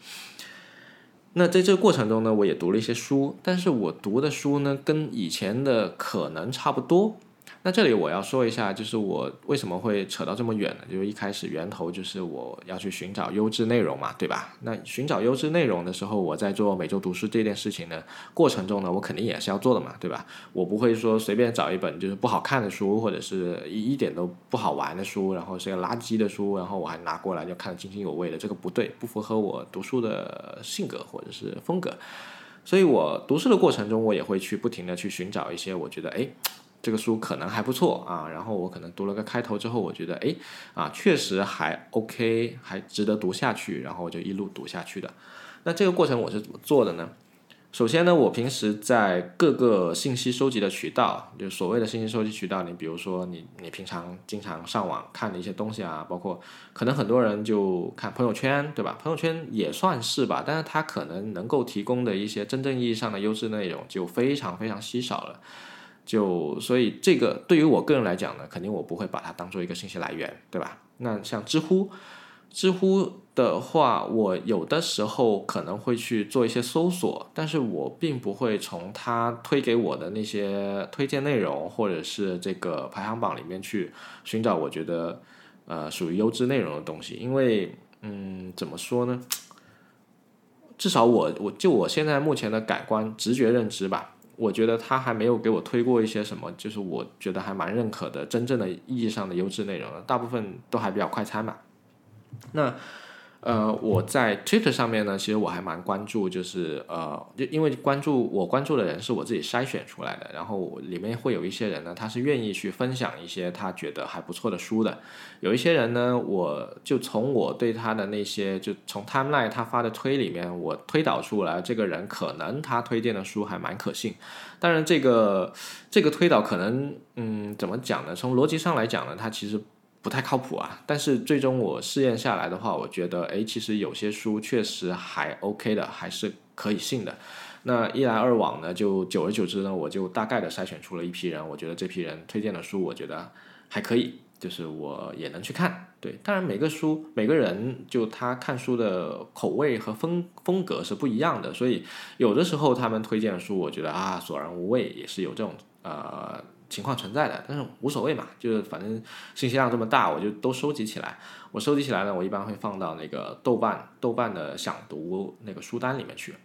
那在这个过程中呢，我也读了一些书，但是我读的书呢，跟以前的可能差不多。那这里我要说一下，就是我为什么会扯到这么远呢？就是一开始源头就是我要去寻找优质内容嘛，对吧？那寻找优质内容的时候，我在做每周读书这件事情的过程中呢，我肯定也是要做的嘛，对吧？我不会说随便找一本就是不好看的书，或者是一一点都不好玩的书，然后是个垃圾的书，然后我还拿过来就看得津津有味的，这个不对，不符合我读书的性格或者是风格。所以我读书的过程中，我也会去不停的去寻找一些我觉得哎。这个书可能还不错啊，然后我可能读了个开头之后，我觉得哎啊，确实还 OK，还值得读下去，然后我就一路读下去的。那这个过程我是怎么做的呢？首先呢，我平时在各个信息收集的渠道，就所谓的信息收集渠道，你比如说你你平常经常上网看的一些东西啊，包括可能很多人就看朋友圈，对吧？朋友圈也算是吧，但是它可能能够提供的一些真正意义上的优质内容就非常非常稀少了。就所以这个对于我个人来讲呢，肯定我不会把它当做一个信息来源，对吧？那像知乎，知乎的话，我有的时候可能会去做一些搜索，但是我并不会从它推给我的那些推荐内容或者是这个排行榜里面去寻找我觉得呃属于优质内容的东西，因为嗯怎么说呢？至少我我就我现在目前的感官直觉认知吧。我觉得他还没有给我推过一些什么，就是我觉得还蛮认可的，真正的意义上的优质内容，大部分都还比较快餐吧。那。呃，我在 Twitter 上面呢，其实我还蛮关注，就是呃，就因为关注我关注的人是我自己筛选出来的，然后里面会有一些人呢，他是愿意去分享一些他觉得还不错的书的，有一些人呢，我就从我对他的那些，就从 Timeline 他发的推里面，我推导出来，这个人可能他推荐的书还蛮可信，当然这个这个推导可能，嗯，怎么讲呢？从逻辑上来讲呢，他其实。不太靠谱啊，但是最终我试验下来的话，我觉得，哎，其实有些书确实还 OK 的，还是可以信的。那一来二往呢，就久而久之呢，我就大概的筛选出了一批人，我觉得这批人推荐的书，我觉得还可以，就是我也能去看。对，当然每个书每个人就他看书的口味和风风格是不一样的，所以有的时候他们推荐的书，我觉得啊索然无味，也是有这种呃。情况存在的，但是无所谓嘛，就是反正信息量这么大，我就都收集起来。我收集起来呢，我一般会放到那个豆瓣豆瓣的想读那个书单里面去。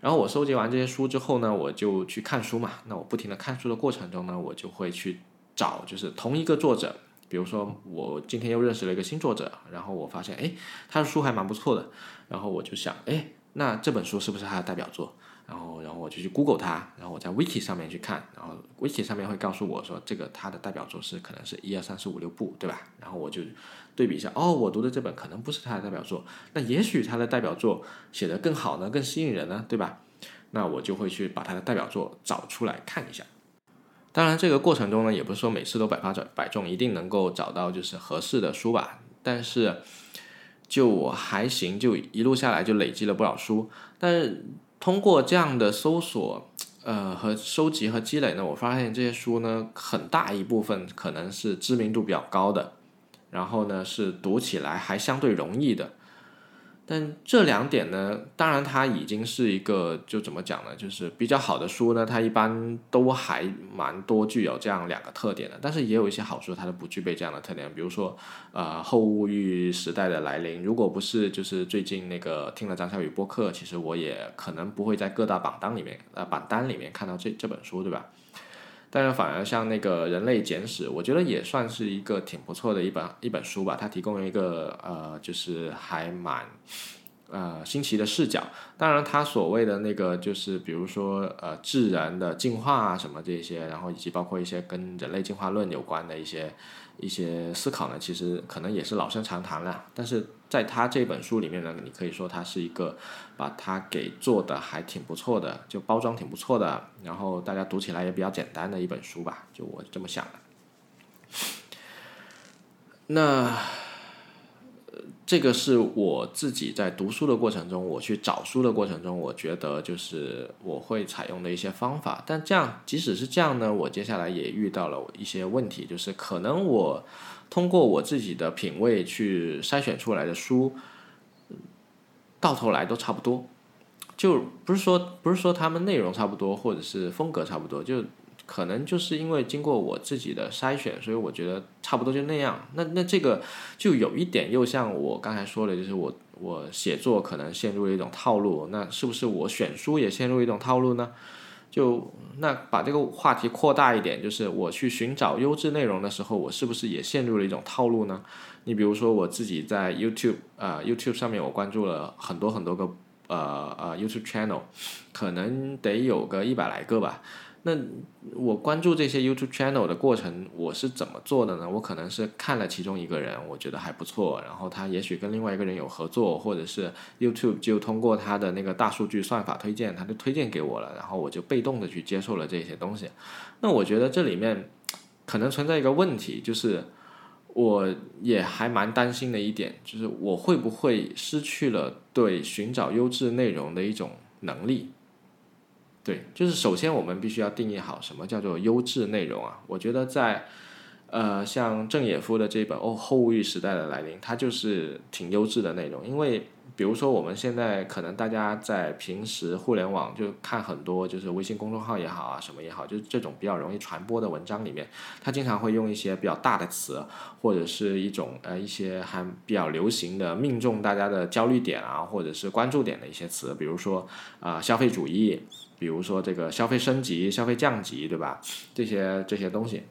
然后我收集完这些书之后呢，我就去看书嘛。那我不停的看书的过程中呢，我就会去找，就是同一个作者，比如说我今天又认识了一个新作者，然后我发现哎，他的书还蛮不错的，然后我就想哎，那这本书是不是他的代表作？然后，然后我就去 Google 它，然后我在 Wiki 上面去看，然后 Wiki 上面会告诉我说，这个它的代表作是可能是一二三四五六部，对吧？然后我就对比一下，哦，我读的这本可能不是他的代表作，那也许他的代表作写的更好呢，更吸引人呢，对吧？那我就会去把他的代表作找出来看一下。当然，这个过程中呢，也不是说每次都百发百中，一定能够找到就是合适的书吧。但是就我还行，就一路下来就累积了不少书，但是。通过这样的搜索，呃和收集和积累呢，我发现这些书呢，很大一部分可能是知名度比较高的，然后呢是读起来还相对容易的。但这两点呢，当然它已经是一个就怎么讲呢？就是比较好的书呢，它一般都还蛮多具有这样两个特点的。但是也有一些好书，它都不具备这样的特点。比如说，呃，后物欲时代的来临，如果不是就是最近那个听了张小雨播客，其实我也可能不会在各大榜单里面呃榜单里面看到这这本书，对吧？但是反而像那个《人类简史》，我觉得也算是一个挺不错的一本一本书吧。它提供了一个呃，就是还蛮呃新奇的视角。当然，它所谓的那个就是比如说呃自然的进化啊什么这些，然后以及包括一些跟人类进化论有关的一些。一些思考呢，其实可能也是老生常谈了。但是在他这本书里面呢，你可以说他是一个把它给做的还挺不错的，就包装挺不错的，然后大家读起来也比较简单的一本书吧，就我这么想的。那。这个是我自己在读书的过程中，我去找书的过程中，我觉得就是我会采用的一些方法。但这样，即使是这样呢，我接下来也遇到了一些问题，就是可能我通过我自己的品味去筛选出来的书，到头来都差不多，就不是说不是说他们内容差不多，或者是风格差不多，就。可能就是因为经过我自己的筛选，所以我觉得差不多就那样。那那这个就有一点又像我刚才说的，就是我我写作可能陷入了一种套路。那是不是我选书也陷入一种套路呢？就那把这个话题扩大一点，就是我去寻找优质内容的时候，我是不是也陷入了一种套路呢？你比如说我自己在 YouTube 啊 YouTube 上面，我关注了很多很多个呃呃 YouTube channel，可能得有个一百来个吧。那我关注这些 YouTube channel 的过程，我是怎么做的呢？我可能是看了其中一个人，我觉得还不错，然后他也许跟另外一个人有合作，或者是 YouTube 就通过他的那个大数据算法推荐，他就推荐给我了，然后我就被动的去接受了这些东西。那我觉得这里面可能存在一个问题，就是我也还蛮担心的一点，就是我会不会失去了对寻找优质内容的一种能力。对，就是首先我们必须要定义好什么叫做优质内容啊。我觉得在，呃，像郑也夫的这本《哦后物欲时代的来临》，它就是挺优质的内容，因为。比如说，我们现在可能大家在平时互联网就看很多，就是微信公众号也好啊，什么也好，就是这种比较容易传播的文章里面，它经常会用一些比较大的词，或者是一种呃一些还比较流行的、命中大家的焦虑点啊，或者是关注点的一些词，比如说啊消费主义，比如说这个消费升级、消费降级，对吧？这些这些东西。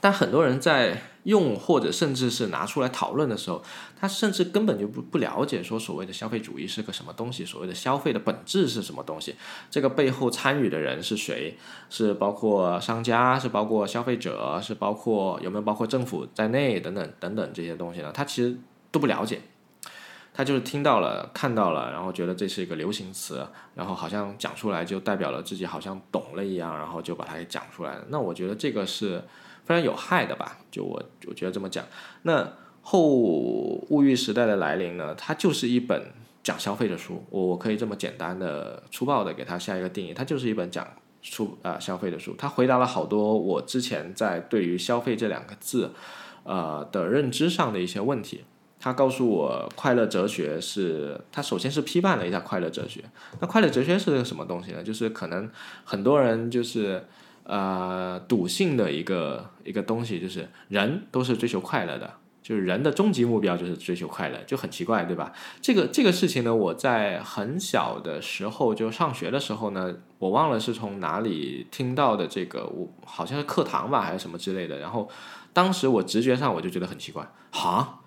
但很多人在用或者甚至是拿出来讨论的时候，他甚至根本就不不了解说所谓的消费主义是个什么东西，所谓的消费的本质是什么东西，这个背后参与的人是谁，是包括商家，是包括消费者，是包括有没有包括政府在内等等等等这些东西呢？他其实都不了解，他就是听到了看到了，然后觉得这是一个流行词，然后好像讲出来就代表了自己好像懂了一样，然后就把它给讲出来了。那我觉得这个是。非常有害的吧？就我我觉得这么讲。那后物欲时代的来临呢？它就是一本讲消费的书。我我可以这么简单的、粗暴的给它下一个定义，它就是一本讲出啊消费的书。它回答了好多我之前在对于消费这两个字呃的认知上的一些问题。他告诉我，快乐哲学是，他首先是批判了一下快乐哲学。那快乐哲学是个什么东西呢？就是可能很多人就是。呃，笃信的一个一个东西就是人都是追求快乐的，就是人的终极目标就是追求快乐，就很奇怪，对吧？这个这个事情呢，我在很小的时候就上学的时候呢，我忘了是从哪里听到的，这个我好像是课堂吧，还是什么之类的。然后当时我直觉上我就觉得很奇怪，哈，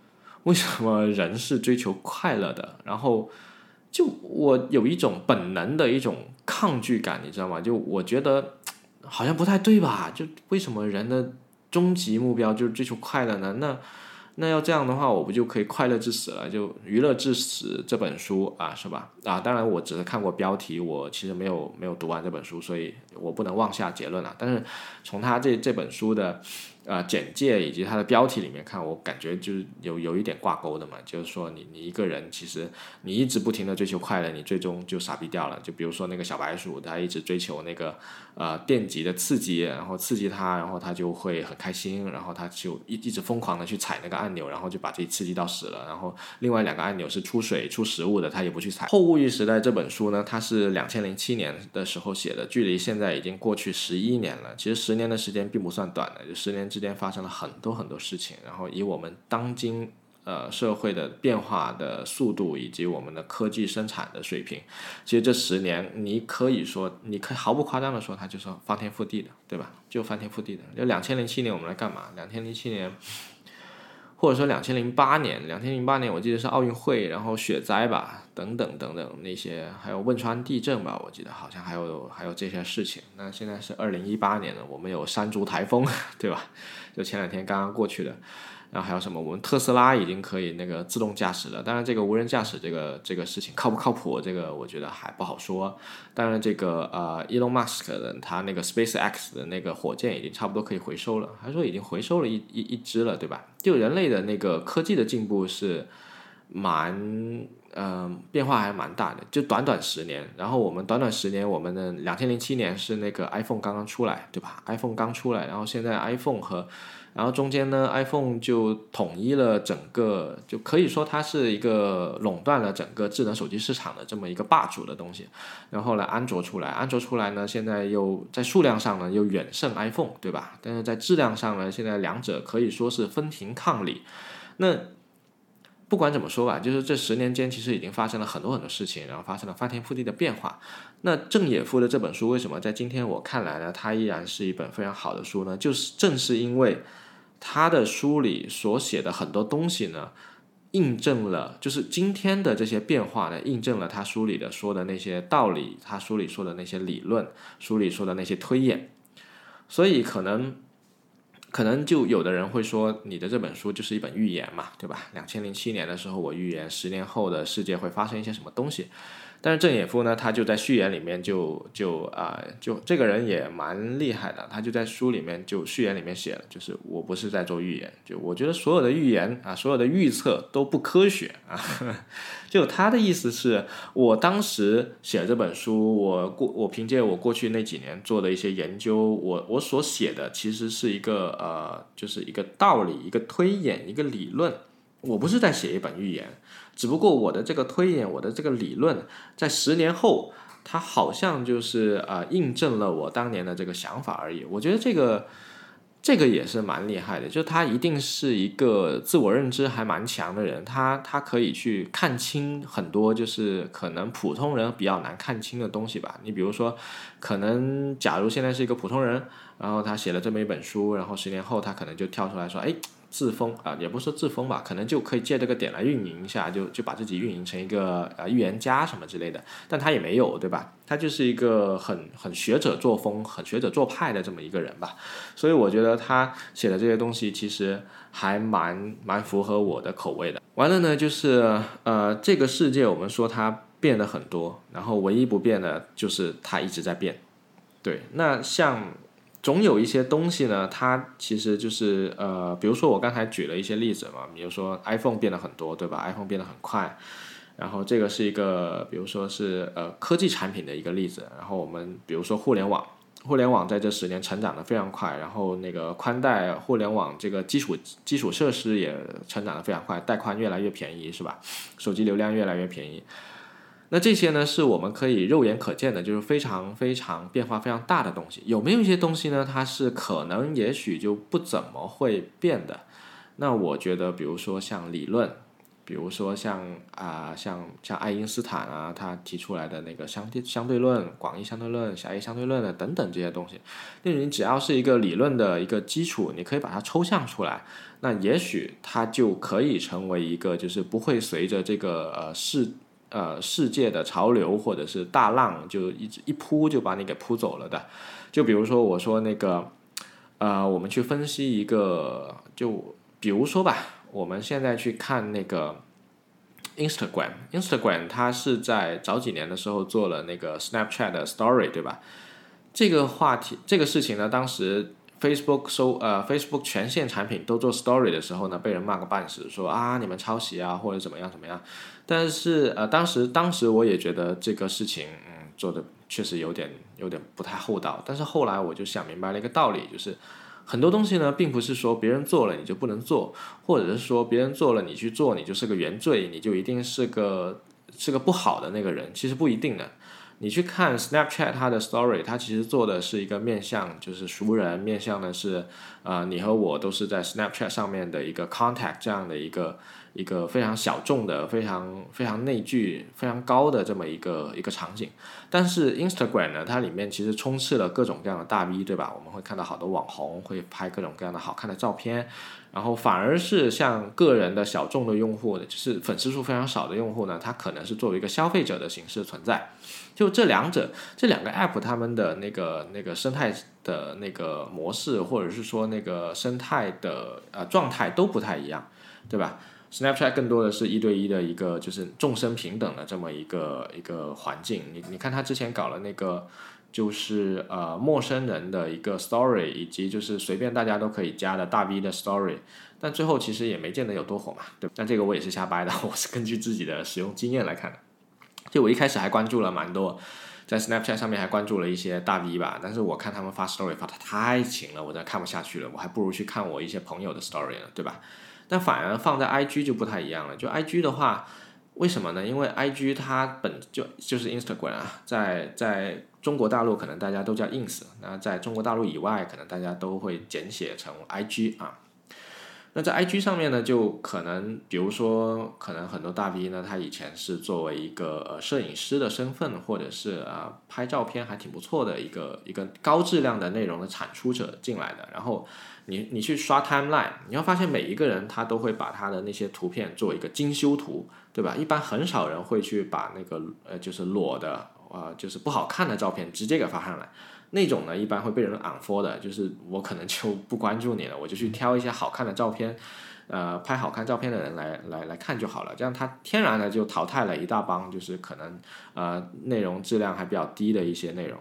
为什么人是追求快乐的？然后就我有一种本能的一种抗拒感，你知道吗？就我觉得。好像不太对吧？就为什么人的终极目标就是追求快乐呢？那那要这样的话，我不就可以快乐至死了？就《娱乐至死》这本书啊，是吧？啊，当然我只是看过标题，我其实没有没有读完这本书，所以我不能妄下结论了。但是从他这这本书的。呃，简介以及它的标题里面看，我感觉就是有有一点挂钩的嘛，就是说你你一个人其实你一直不停的追求快乐，你最终就傻逼掉了。就比如说那个小白鼠，它一直追求那个呃电极的刺激，然后刺激它，然后它就会很开心，然后它就一一直疯狂的去踩那个按钮，然后就把自己刺激到死了。然后另外两个按钮是出水出食物的，它也不去踩。后物欲时代这本书呢，它是两千零七年的时候写的，距离现在已经过去十一年了。其实十年的时间并不算短的，就十年。之间发生了很多很多事情，然后以我们当今呃社会的变化的速度以及我们的科技生产的水平，其实这十年你可以说，你可以毫不夸张的说，它就是翻天覆地的，对吧？就翻天覆地的。就两千零七年我们来干嘛？两千零七年。或者说两千零八年，两千零八年我记得是奥运会，然后雪灾吧，等等等等那些，还有汶川地震吧，我记得好像还有还有这些事情。那现在是二零一八年了，我们有山竹台风，(laughs) 对吧？就前两天刚刚过去的。然后还有什么？我们特斯拉已经可以那个自动驾驶了。当然，这个无人驾驶这个这个事情靠不靠谱？这个我觉得还不好说。当然，这个呃，Elon Musk 的他那个 SpaceX 的那个火箭已经差不多可以回收了，还说已经回收了一一一只了，对吧？就人类的那个科技的进步是蛮嗯变化还蛮大的，就短短十年。然后我们短短十年，我们的两千零七年是那个 iPhone 刚刚出来，对吧？iPhone 刚出来，然后现在 iPhone 和然后中间呢，iPhone 就统一了整个，就可以说它是一个垄断了整个智能手机市场的这么一个霸主的东西。然后呢，安卓出来，安卓出来呢，现在又在数量上呢又远胜 iPhone，对吧？但是在质量上呢，现在两者可以说是分庭抗礼。那不管怎么说吧，就是这十年间其实已经发生了很多很多事情，然后发生了翻天覆地的变化。那郑也夫的这本书为什么在今天我看来呢，它依然是一本非常好的书呢？就是正是因为。他的书里所写的很多东西呢，印证了，就是今天的这些变化呢，印证了他书里的说的那些道理，他书里说的那些理论，书里说的那些推演。所以可能，可能就有的人会说，你的这本书就是一本预言嘛，对吧？两千零七年的时候，我预言十年后的世界会发生一些什么东西。但是郑也夫呢，他就在序言里面就就啊，就这个人也蛮厉害的，他就在书里面就序言里面写了，就是我不是在做预言，就我觉得所有的预言啊，所有的预测都不科学啊。就他的意思是我当时写这本书，我过我凭借我过去那几年做的一些研究，我我所写的其实是一个呃，就是一个道理，一个推演，一个理论，我不是在写一本预言。只不过我的这个推演，我的这个理论，在十年后，它好像就是呃印证了我当年的这个想法而已。我觉得这个这个也是蛮厉害的，就他一定是一个自我认知还蛮强的人，他他可以去看清很多就是可能普通人比较难看清的东西吧。你比如说，可能假如现在是一个普通人，然后他写了这么一本书，然后十年后他可能就跳出来说，哎。自封啊，也不是自封吧，可能就可以借这个点来运营一下，就就把自己运营成一个呃预言家什么之类的。但他也没有，对吧？他就是一个很很学者作风、很学者做派的这么一个人吧。所以我觉得他写的这些东西其实还蛮蛮符合我的口味的。完了呢，就是呃，这个世界我们说它变得很多，然后唯一不变的就是它一直在变。对，那像。总有一些东西呢，它其实就是呃，比如说我刚才举了一些例子嘛，比如说 iPhone 变得很多，对吧？iPhone 变得很快，然后这个是一个，比如说是呃科技产品的一个例子。然后我们比如说互联网，互联网在这十年成长的非常快，然后那个宽带互联网这个基础基础设施也成长的非常快，带宽越来越便宜，是吧？手机流量越来越便宜。那这些呢，是我们可以肉眼可见的，就是非常非常变化非常大的东西。有没有一些东西呢？它是可能也许就不怎么会变的。那我觉得，比如说像理论，比如说像啊，像像爱因斯坦啊，他提出来的那个相对相对论、广义相对论、狭义相对论的等等这些东西，那你只要是一个理论的一个基础，你可以把它抽象出来，那也许它就可以成为一个，就是不会随着这个呃世。呃，世界的潮流或者是大浪，就一直一扑就把你给扑走了的。就比如说，我说那个，呃，我们去分析一个，就比如说吧，我们现在去看那个 Instagram，Instagram 它是在早几年的时候做了那个 Snapchat 的 Story，对吧？这个话题，这个事情呢，当时。Facebook 收呃，Facebook 全线产品都做 Story 的时候呢，被人骂个半死，说啊你们抄袭啊或者怎么样怎么样。但是呃，当时当时我也觉得这个事情嗯做的确实有点有点不太厚道。但是后来我就想明白了一个道理，就是很多东西呢，并不是说别人做了你就不能做，或者是说别人做了你去做你就是个原罪，你就一定是个是个不好的那个人，其实不一定的。你去看 Snapchat 它的 Story，它其实做的是一个面向，就是熟人面向的是，呃，你和我都是在 Snapchat 上面的一个 contact 这样的一个一个非常小众的、非常非常内聚、非常高的这么一个一个场景。但是 Instagram 呢，它里面其实充斥了各种各样的大 V，对吧？我们会看到好多网红会拍各种各样的好看的照片，然后反而是像个人的小众的用户，就是粉丝数非常少的用户呢，他可能是作为一个消费者的形式存在。就这两者，这两个 App 他们的那个那个生态的那个模式，或者是说那个生态的呃状态都不太一样，对吧？Snapchat 更多的是一对一的一个，就是众生平等的这么一个一个环境。你你看他之前搞了那个，就是呃陌生人的一个 Story，以及就是随便大家都可以加的大 V 的 Story，但最后其实也没见得有多火嘛，对。但这个我也是瞎掰的，(laughs) 我是根据自己的使用经验来看的。就我一开始还关注了蛮多，在 Snapchat 上面还关注了一些大 V 吧，但是我看他们发 Story 发的太勤了，我真的看不下去了，我还不如去看我一些朋友的 Story 呢，对吧？但反而放在 IG 就不太一样了。就 IG 的话，为什么呢？因为 IG 它本就就是 Instagram 啊，在在中国大陆可能大家都叫 ins，那在中国大陆以外，可能大家都会简写成 IG 啊。那在 IG 上面呢，就可能比如说，可能很多大 V 呢，他以前是作为一个呃摄影师的身份，或者是啊拍照片还挺不错的一个一个高质量的内容的产出者进来的，然后。你你去刷 timeline，你要发现每一个人他都会把他的那些图片做一个精修图，对吧？一般很少人会去把那个呃就是裸的啊就是不好看的照片直接给发上来，那种呢一般会被人 unfollow 的，就是我可能就不关注你了，我就去挑一些好看的照片，呃拍好看照片的人来来来看就好了，这样他天然的就淘汰了一大帮就是可能呃内容质量还比较低的一些内容，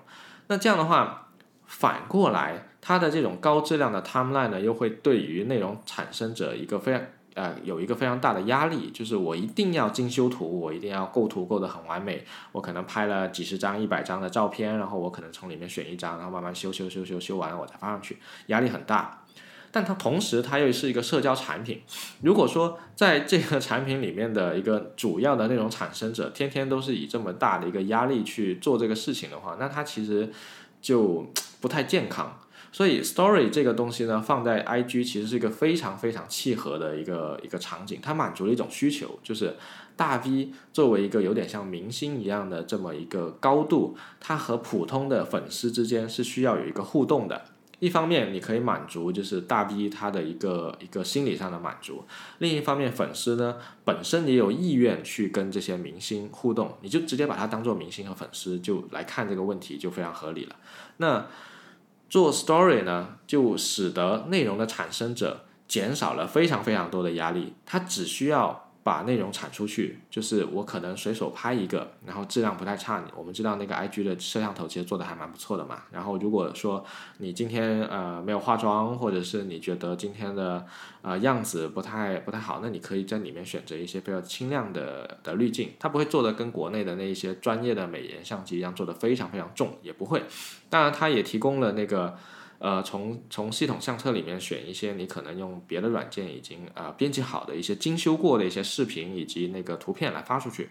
那这样的话。反过来，它的这种高质量的 timeline 呢，又会对于内容产生者一个非常呃有一个非常大的压力，就是我一定要精修图，我一定要构图构得很完美，我可能拍了几十张、一百张的照片，然后我可能从里面选一张，然后慢慢修修修修修完了我再发上去，压力很大。但它同时它又是一个社交产品，如果说在这个产品里面的一个主要的内容产生者，天天都是以这么大的一个压力去做这个事情的话，那它其实就。不太健康，所以 Story 这个东西呢，放在 IG 其实是一个非常非常契合的一个一个场景，它满足了一种需求，就是大 V 作为一个有点像明星一样的这么一个高度，它和普通的粉丝之间是需要有一个互动的。一方面你可以满足就是大 V 他的一个一个心理上的满足，另一方面粉丝呢本身也有意愿去跟这些明星互动，你就直接把它当做明星和粉丝就来看这个问题就非常合理了。那做 story 呢，就使得内容的产生者减少了非常非常多的压力，他只需要。把内容产出去，就是我可能随手拍一个，然后质量不太差。我们知道那个 IG 的摄像头其实做的还蛮不错的嘛。然后如果说你今天呃没有化妆，或者是你觉得今天的呃样子不太不太好，那你可以在里面选择一些比较清亮的的滤镜，它不会做的跟国内的那一些专业的美颜相机一样做的非常非常重，也不会。当然，它也提供了那个。呃，从从系统相册里面选一些你可能用别的软件已经呃编辑好的一些精修过的一些视频以及那个图片来发出去。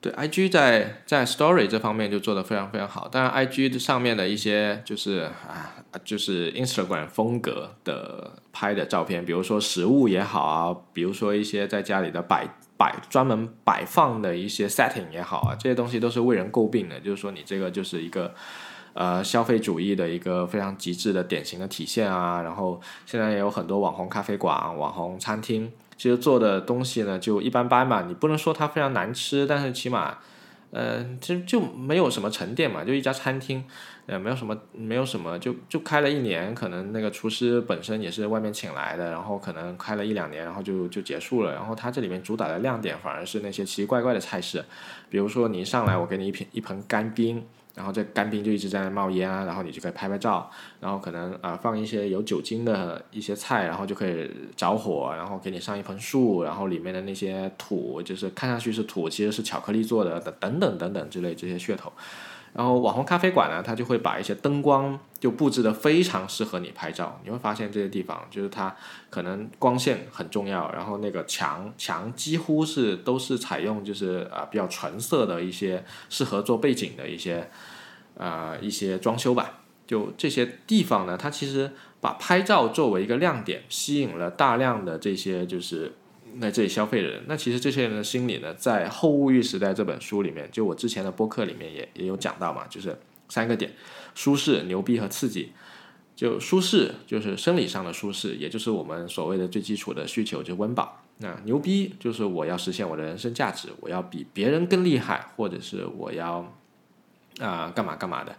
对，IG 在在 Story 这方面就做得非常非常好。当然，IG 上面的一些就是啊，就是 Instagram 风格的拍的照片，比如说食物也好啊，比如说一些在家里的摆摆专门摆放的一些 setting 也好啊，这些东西都是为人诟病的。就是说你这个就是一个。呃，消费主义的一个非常极致的典型的体现啊，然后现在也有很多网红咖啡馆、网红餐厅，其实做的东西呢就一般般嘛，你不能说它非常难吃，但是起码，呃，其实就没有什么沉淀嘛，就一家餐厅，呃，没有什么，没有什么，就就开了一年，可能那个厨师本身也是外面请来的，然后可能开了一两年，然后就就结束了，然后它这里面主打的亮点反而是那些奇奇怪怪的菜式，比如说你一上来我给你一瓶一盆干冰。然后这干冰就一直在那冒烟啊，然后你就可以拍拍照，然后可能啊放一些有酒精的一些菜，然后就可以着火，然后给你上一盆树，然后里面的那些土就是看上去是土，其实是巧克力做的，等等等等之类这些噱头。然后网红咖啡馆呢，它就会把一些灯光就布置的非常适合你拍照。你会发现这些地方就是它可能光线很重要，然后那个墙墙几乎是都是采用就是啊比较纯色的一些适合做背景的一些啊一些装修吧。就这些地方呢，它其实把拍照作为一个亮点，吸引了大量的这些就是在这里消费的人。那其实这些人的心理呢，在《后物欲时代》这本书里面，就我之前的播客里面也也有讲到嘛，就是三个点：舒适、牛逼和刺激。就舒适就是生理上的舒适，也就是我们所谓的最基础的需求，就温饱。那牛逼就是我要实现我的人生价值，我要比别人更厉害，或者是我要啊干嘛干嘛的。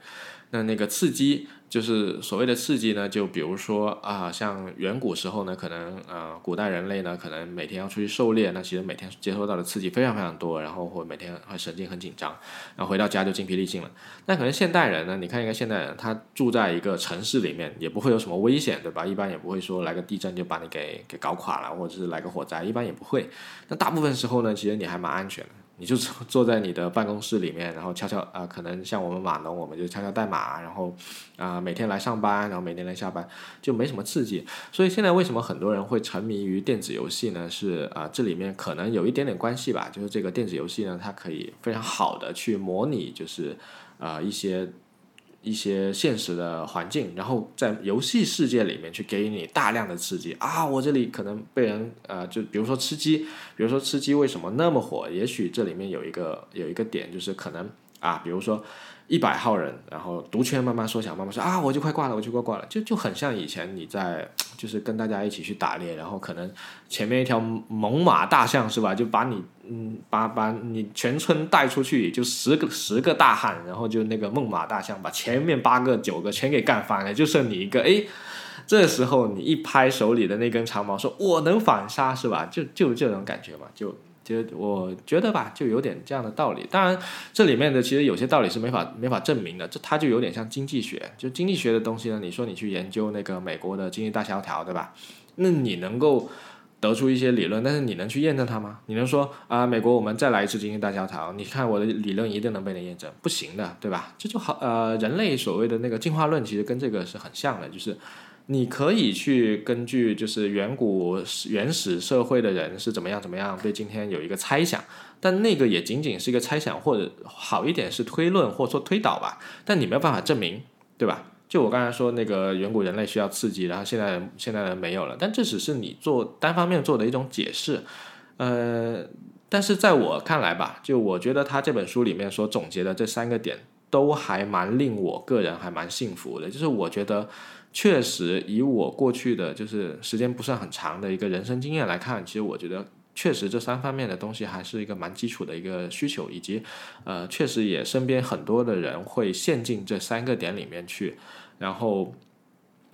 那那个刺激。就是所谓的刺激呢，就比如说啊，像远古时候呢，可能呃，古代人类呢，可能每天要出去狩猎，那其实每天接收到的刺激非常非常多，然后或每天会神经很紧张，然后回到家就精疲力尽了。那可能现代人呢，你看一个现代人，他住在一个城市里面，也不会有什么危险，对吧？一般也不会说来个地震就把你给给搞垮了，或者是来个火灾，一般也不会。那大部分时候呢，其实你还蛮安全的。你就 (laughs) 坐在你的办公室里面，然后敲敲啊，可能像我们码农，我们就敲敲代码，然后啊每天来上班，然后每天来下班，就没什么刺激。所以现在为什么很多人会沉迷于电子游戏呢？是啊，这里面可能有一点点关系吧。就是这个电子游戏呢，它可以非常好的去模拟，就是啊一些。一些现实的环境，然后在游戏世界里面去给你大量的刺激啊！我这里可能被人呃，就比如说吃鸡，比如说吃鸡为什么那么火？也许这里面有一个有一个点，就是可能啊，比如说。一百号人，然后毒圈慢慢缩小，慢慢说啊，我就快挂了，我就快挂了，就就很像以前你在就是跟大家一起去打猎，然后可能前面一条猛犸大象是吧，就把你嗯把把你全村带出去，就十个十个大汉，然后就那个猛犸大象把前面八个九个全给干翻了，就剩你一个，哎，这时候你一拍手里的那根长矛，说我能反杀是吧？就就这种感觉嘛，就。其实我觉得吧，就有点这样的道理。当然，这里面的其实有些道理是没法没法证明的。这它就有点像经济学，就经济学的东西呢。你说你去研究那个美国的经济大萧条，对吧？那你能够得出一些理论，但是你能去验证它吗？你能说啊，美国我们再来一次经济大萧条，你看我的理论一定能被人验证？不行的，对吧？这就好呃，人类所谓的那个进化论，其实跟这个是很像的，就是。你可以去根据就是远古原始社会的人是怎么样怎么样，对今天有一个猜想，但那个也仅仅是一个猜想，或者好一点是推论或者说推导吧，但你没有办法证明，对吧？就我刚才说那个远古人类需要刺激，然后现在现在人没有了，但这只是你做单方面做的一种解释，呃，但是在我看来吧，就我觉得他这本书里面所总结的这三个点都还蛮令我个人还蛮幸福的，就是我觉得。确实，以我过去的就是时间不算很长的一个人生经验来看，其实我觉得确实这三方面的东西还是一个蛮基础的一个需求，以及呃，确实也身边很多的人会陷进这三个点里面去，然后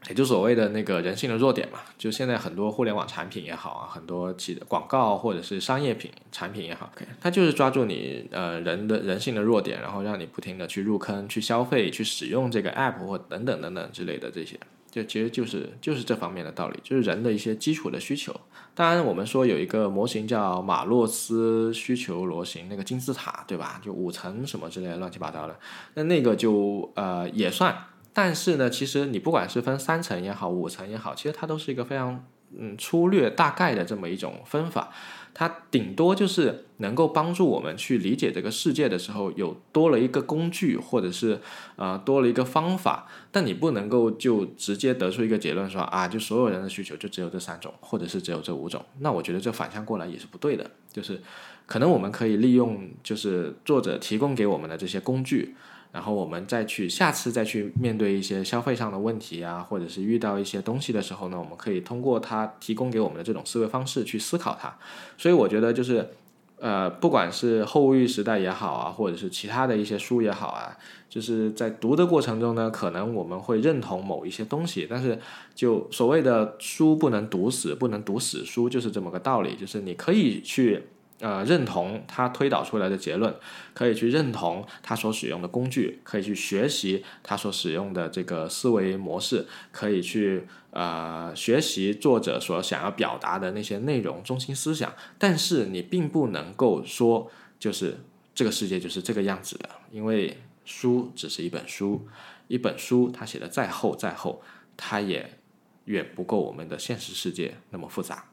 也就所谓的那个人性的弱点嘛，就现在很多互联网产品也好啊，很多企广告或者是商业品产品也好，它就是抓住你呃人的人性的弱点，然后让你不停的去入坑、去消费、去使用这个 app 或等等等等之类的这些。就其实就是就是这方面的道理，就是人的一些基础的需求。当然，我们说有一个模型叫马洛斯需求模型，那个金字塔，对吧？就五层什么之类的乱七八糟的，那那个就呃也算。但是呢，其实你不管是分三层也好，五层也好，其实它都是一个非常嗯粗略大概的这么一种分法。它顶多就是能够帮助我们去理解这个世界的时候，有多了一个工具，或者是呃多了一个方法。但你不能够就直接得出一个结论说啊，就所有人的需求就只有这三种，或者是只有这五种。那我觉得这反向过来也是不对的。就是可能我们可以利用就是作者提供给我们的这些工具。然后我们再去下次再去面对一些消费上的问题啊，或者是遇到一些东西的时候呢，我们可以通过他提供给我们的这种思维方式去思考它。所以我觉得就是，呃，不管是后物欲时代也好啊，或者是其他的一些书也好啊，就是在读的过程中呢，可能我们会认同某一些东西，但是就所谓的书不能读死，不能读死书，就是这么个道理，就是你可以去。呃，认同他推导出来的结论，可以去认同他所使用的工具，可以去学习他所使用的这个思维模式，可以去呃学习作者所想要表达的那些内容中心思想。但是你并不能够说，就是这个世界就是这个样子的，因为书只是一本书，一本书它写的再厚再厚，它也远不够我们的现实世界那么复杂。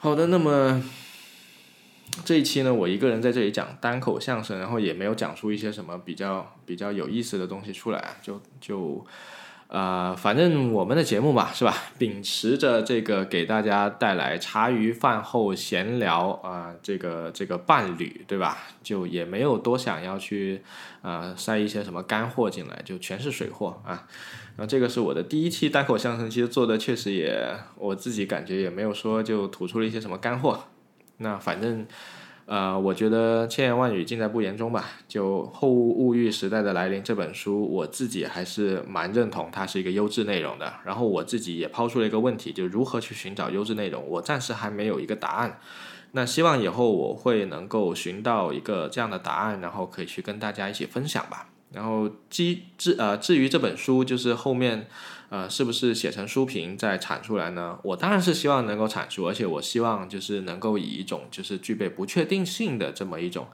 好的，那么这一期呢，我一个人在这里讲单口相声，然后也没有讲出一些什么比较比较有意思的东西出来，就就呃，反正我们的节目嘛，是吧？秉持着这个给大家带来茶余饭后闲聊啊，这个这个伴侣，对吧？就也没有多想要去呃塞一些什么干货进来，就全是水货啊。然后这个是我的第一期单口相声，其实做的确实也我自己感觉也没有说就吐出了一些什么干货。那反正。呃，我觉得千言万语尽在不言中吧。就后物欲时代的来临这本书，我自己还是蛮认同它是一个优质内容的。然后我自己也抛出了一个问题，就如何去寻找优质内容，我暂时还没有一个答案。那希望以后我会能够寻到一个这样的答案，然后可以去跟大家一起分享吧。然后基至呃至于这本书，就是后面。呃，是不是写成书评再产出来呢？我当然是希望能够产出，而且我希望就是能够以一种就是具备不确定性的这么一种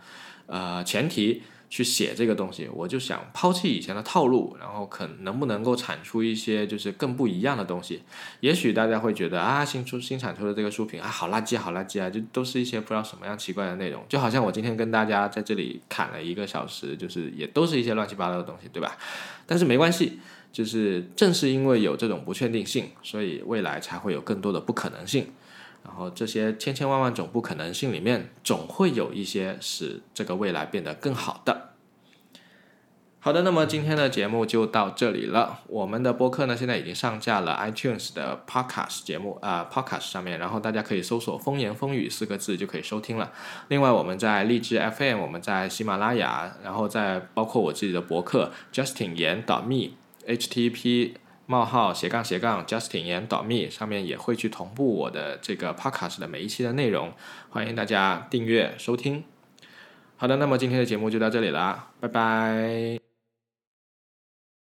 呃前提去写这个东西。我就想抛弃以前的套路，然后可能不能够产出一些就是更不一样的东西。也许大家会觉得啊，新出新产出的这个书评啊，好垃圾，好垃圾啊，就都是一些不知道什么样奇怪的内容。就好像我今天跟大家在这里侃了一个小时，就是也都是一些乱七八糟的东西，对吧？但是没关系。就是正是因为有这种不确定性，所以未来才会有更多的不可能性。然后这些千千万万种不可能性里面，总会有一些使这个未来变得更好的。好的，那么今天的节目就到这里了。我们的播客呢，现在已经上架了 iTunes 的 Podcast 节目啊，Podcast 上面，然后大家可以搜索“风言风语”四个字就可以收听了。另外，我们在荔枝 FM，我们在喜马拉雅，然后在包括我自己的博客 Justin 言 .me。Http 冒号斜杠斜杠 Justin 言 .me 上面也会去同步我的这个 podcast 的每一期的内容，欢迎大家订阅收听。好的，那么今天的节目就到这里啦，拜拜。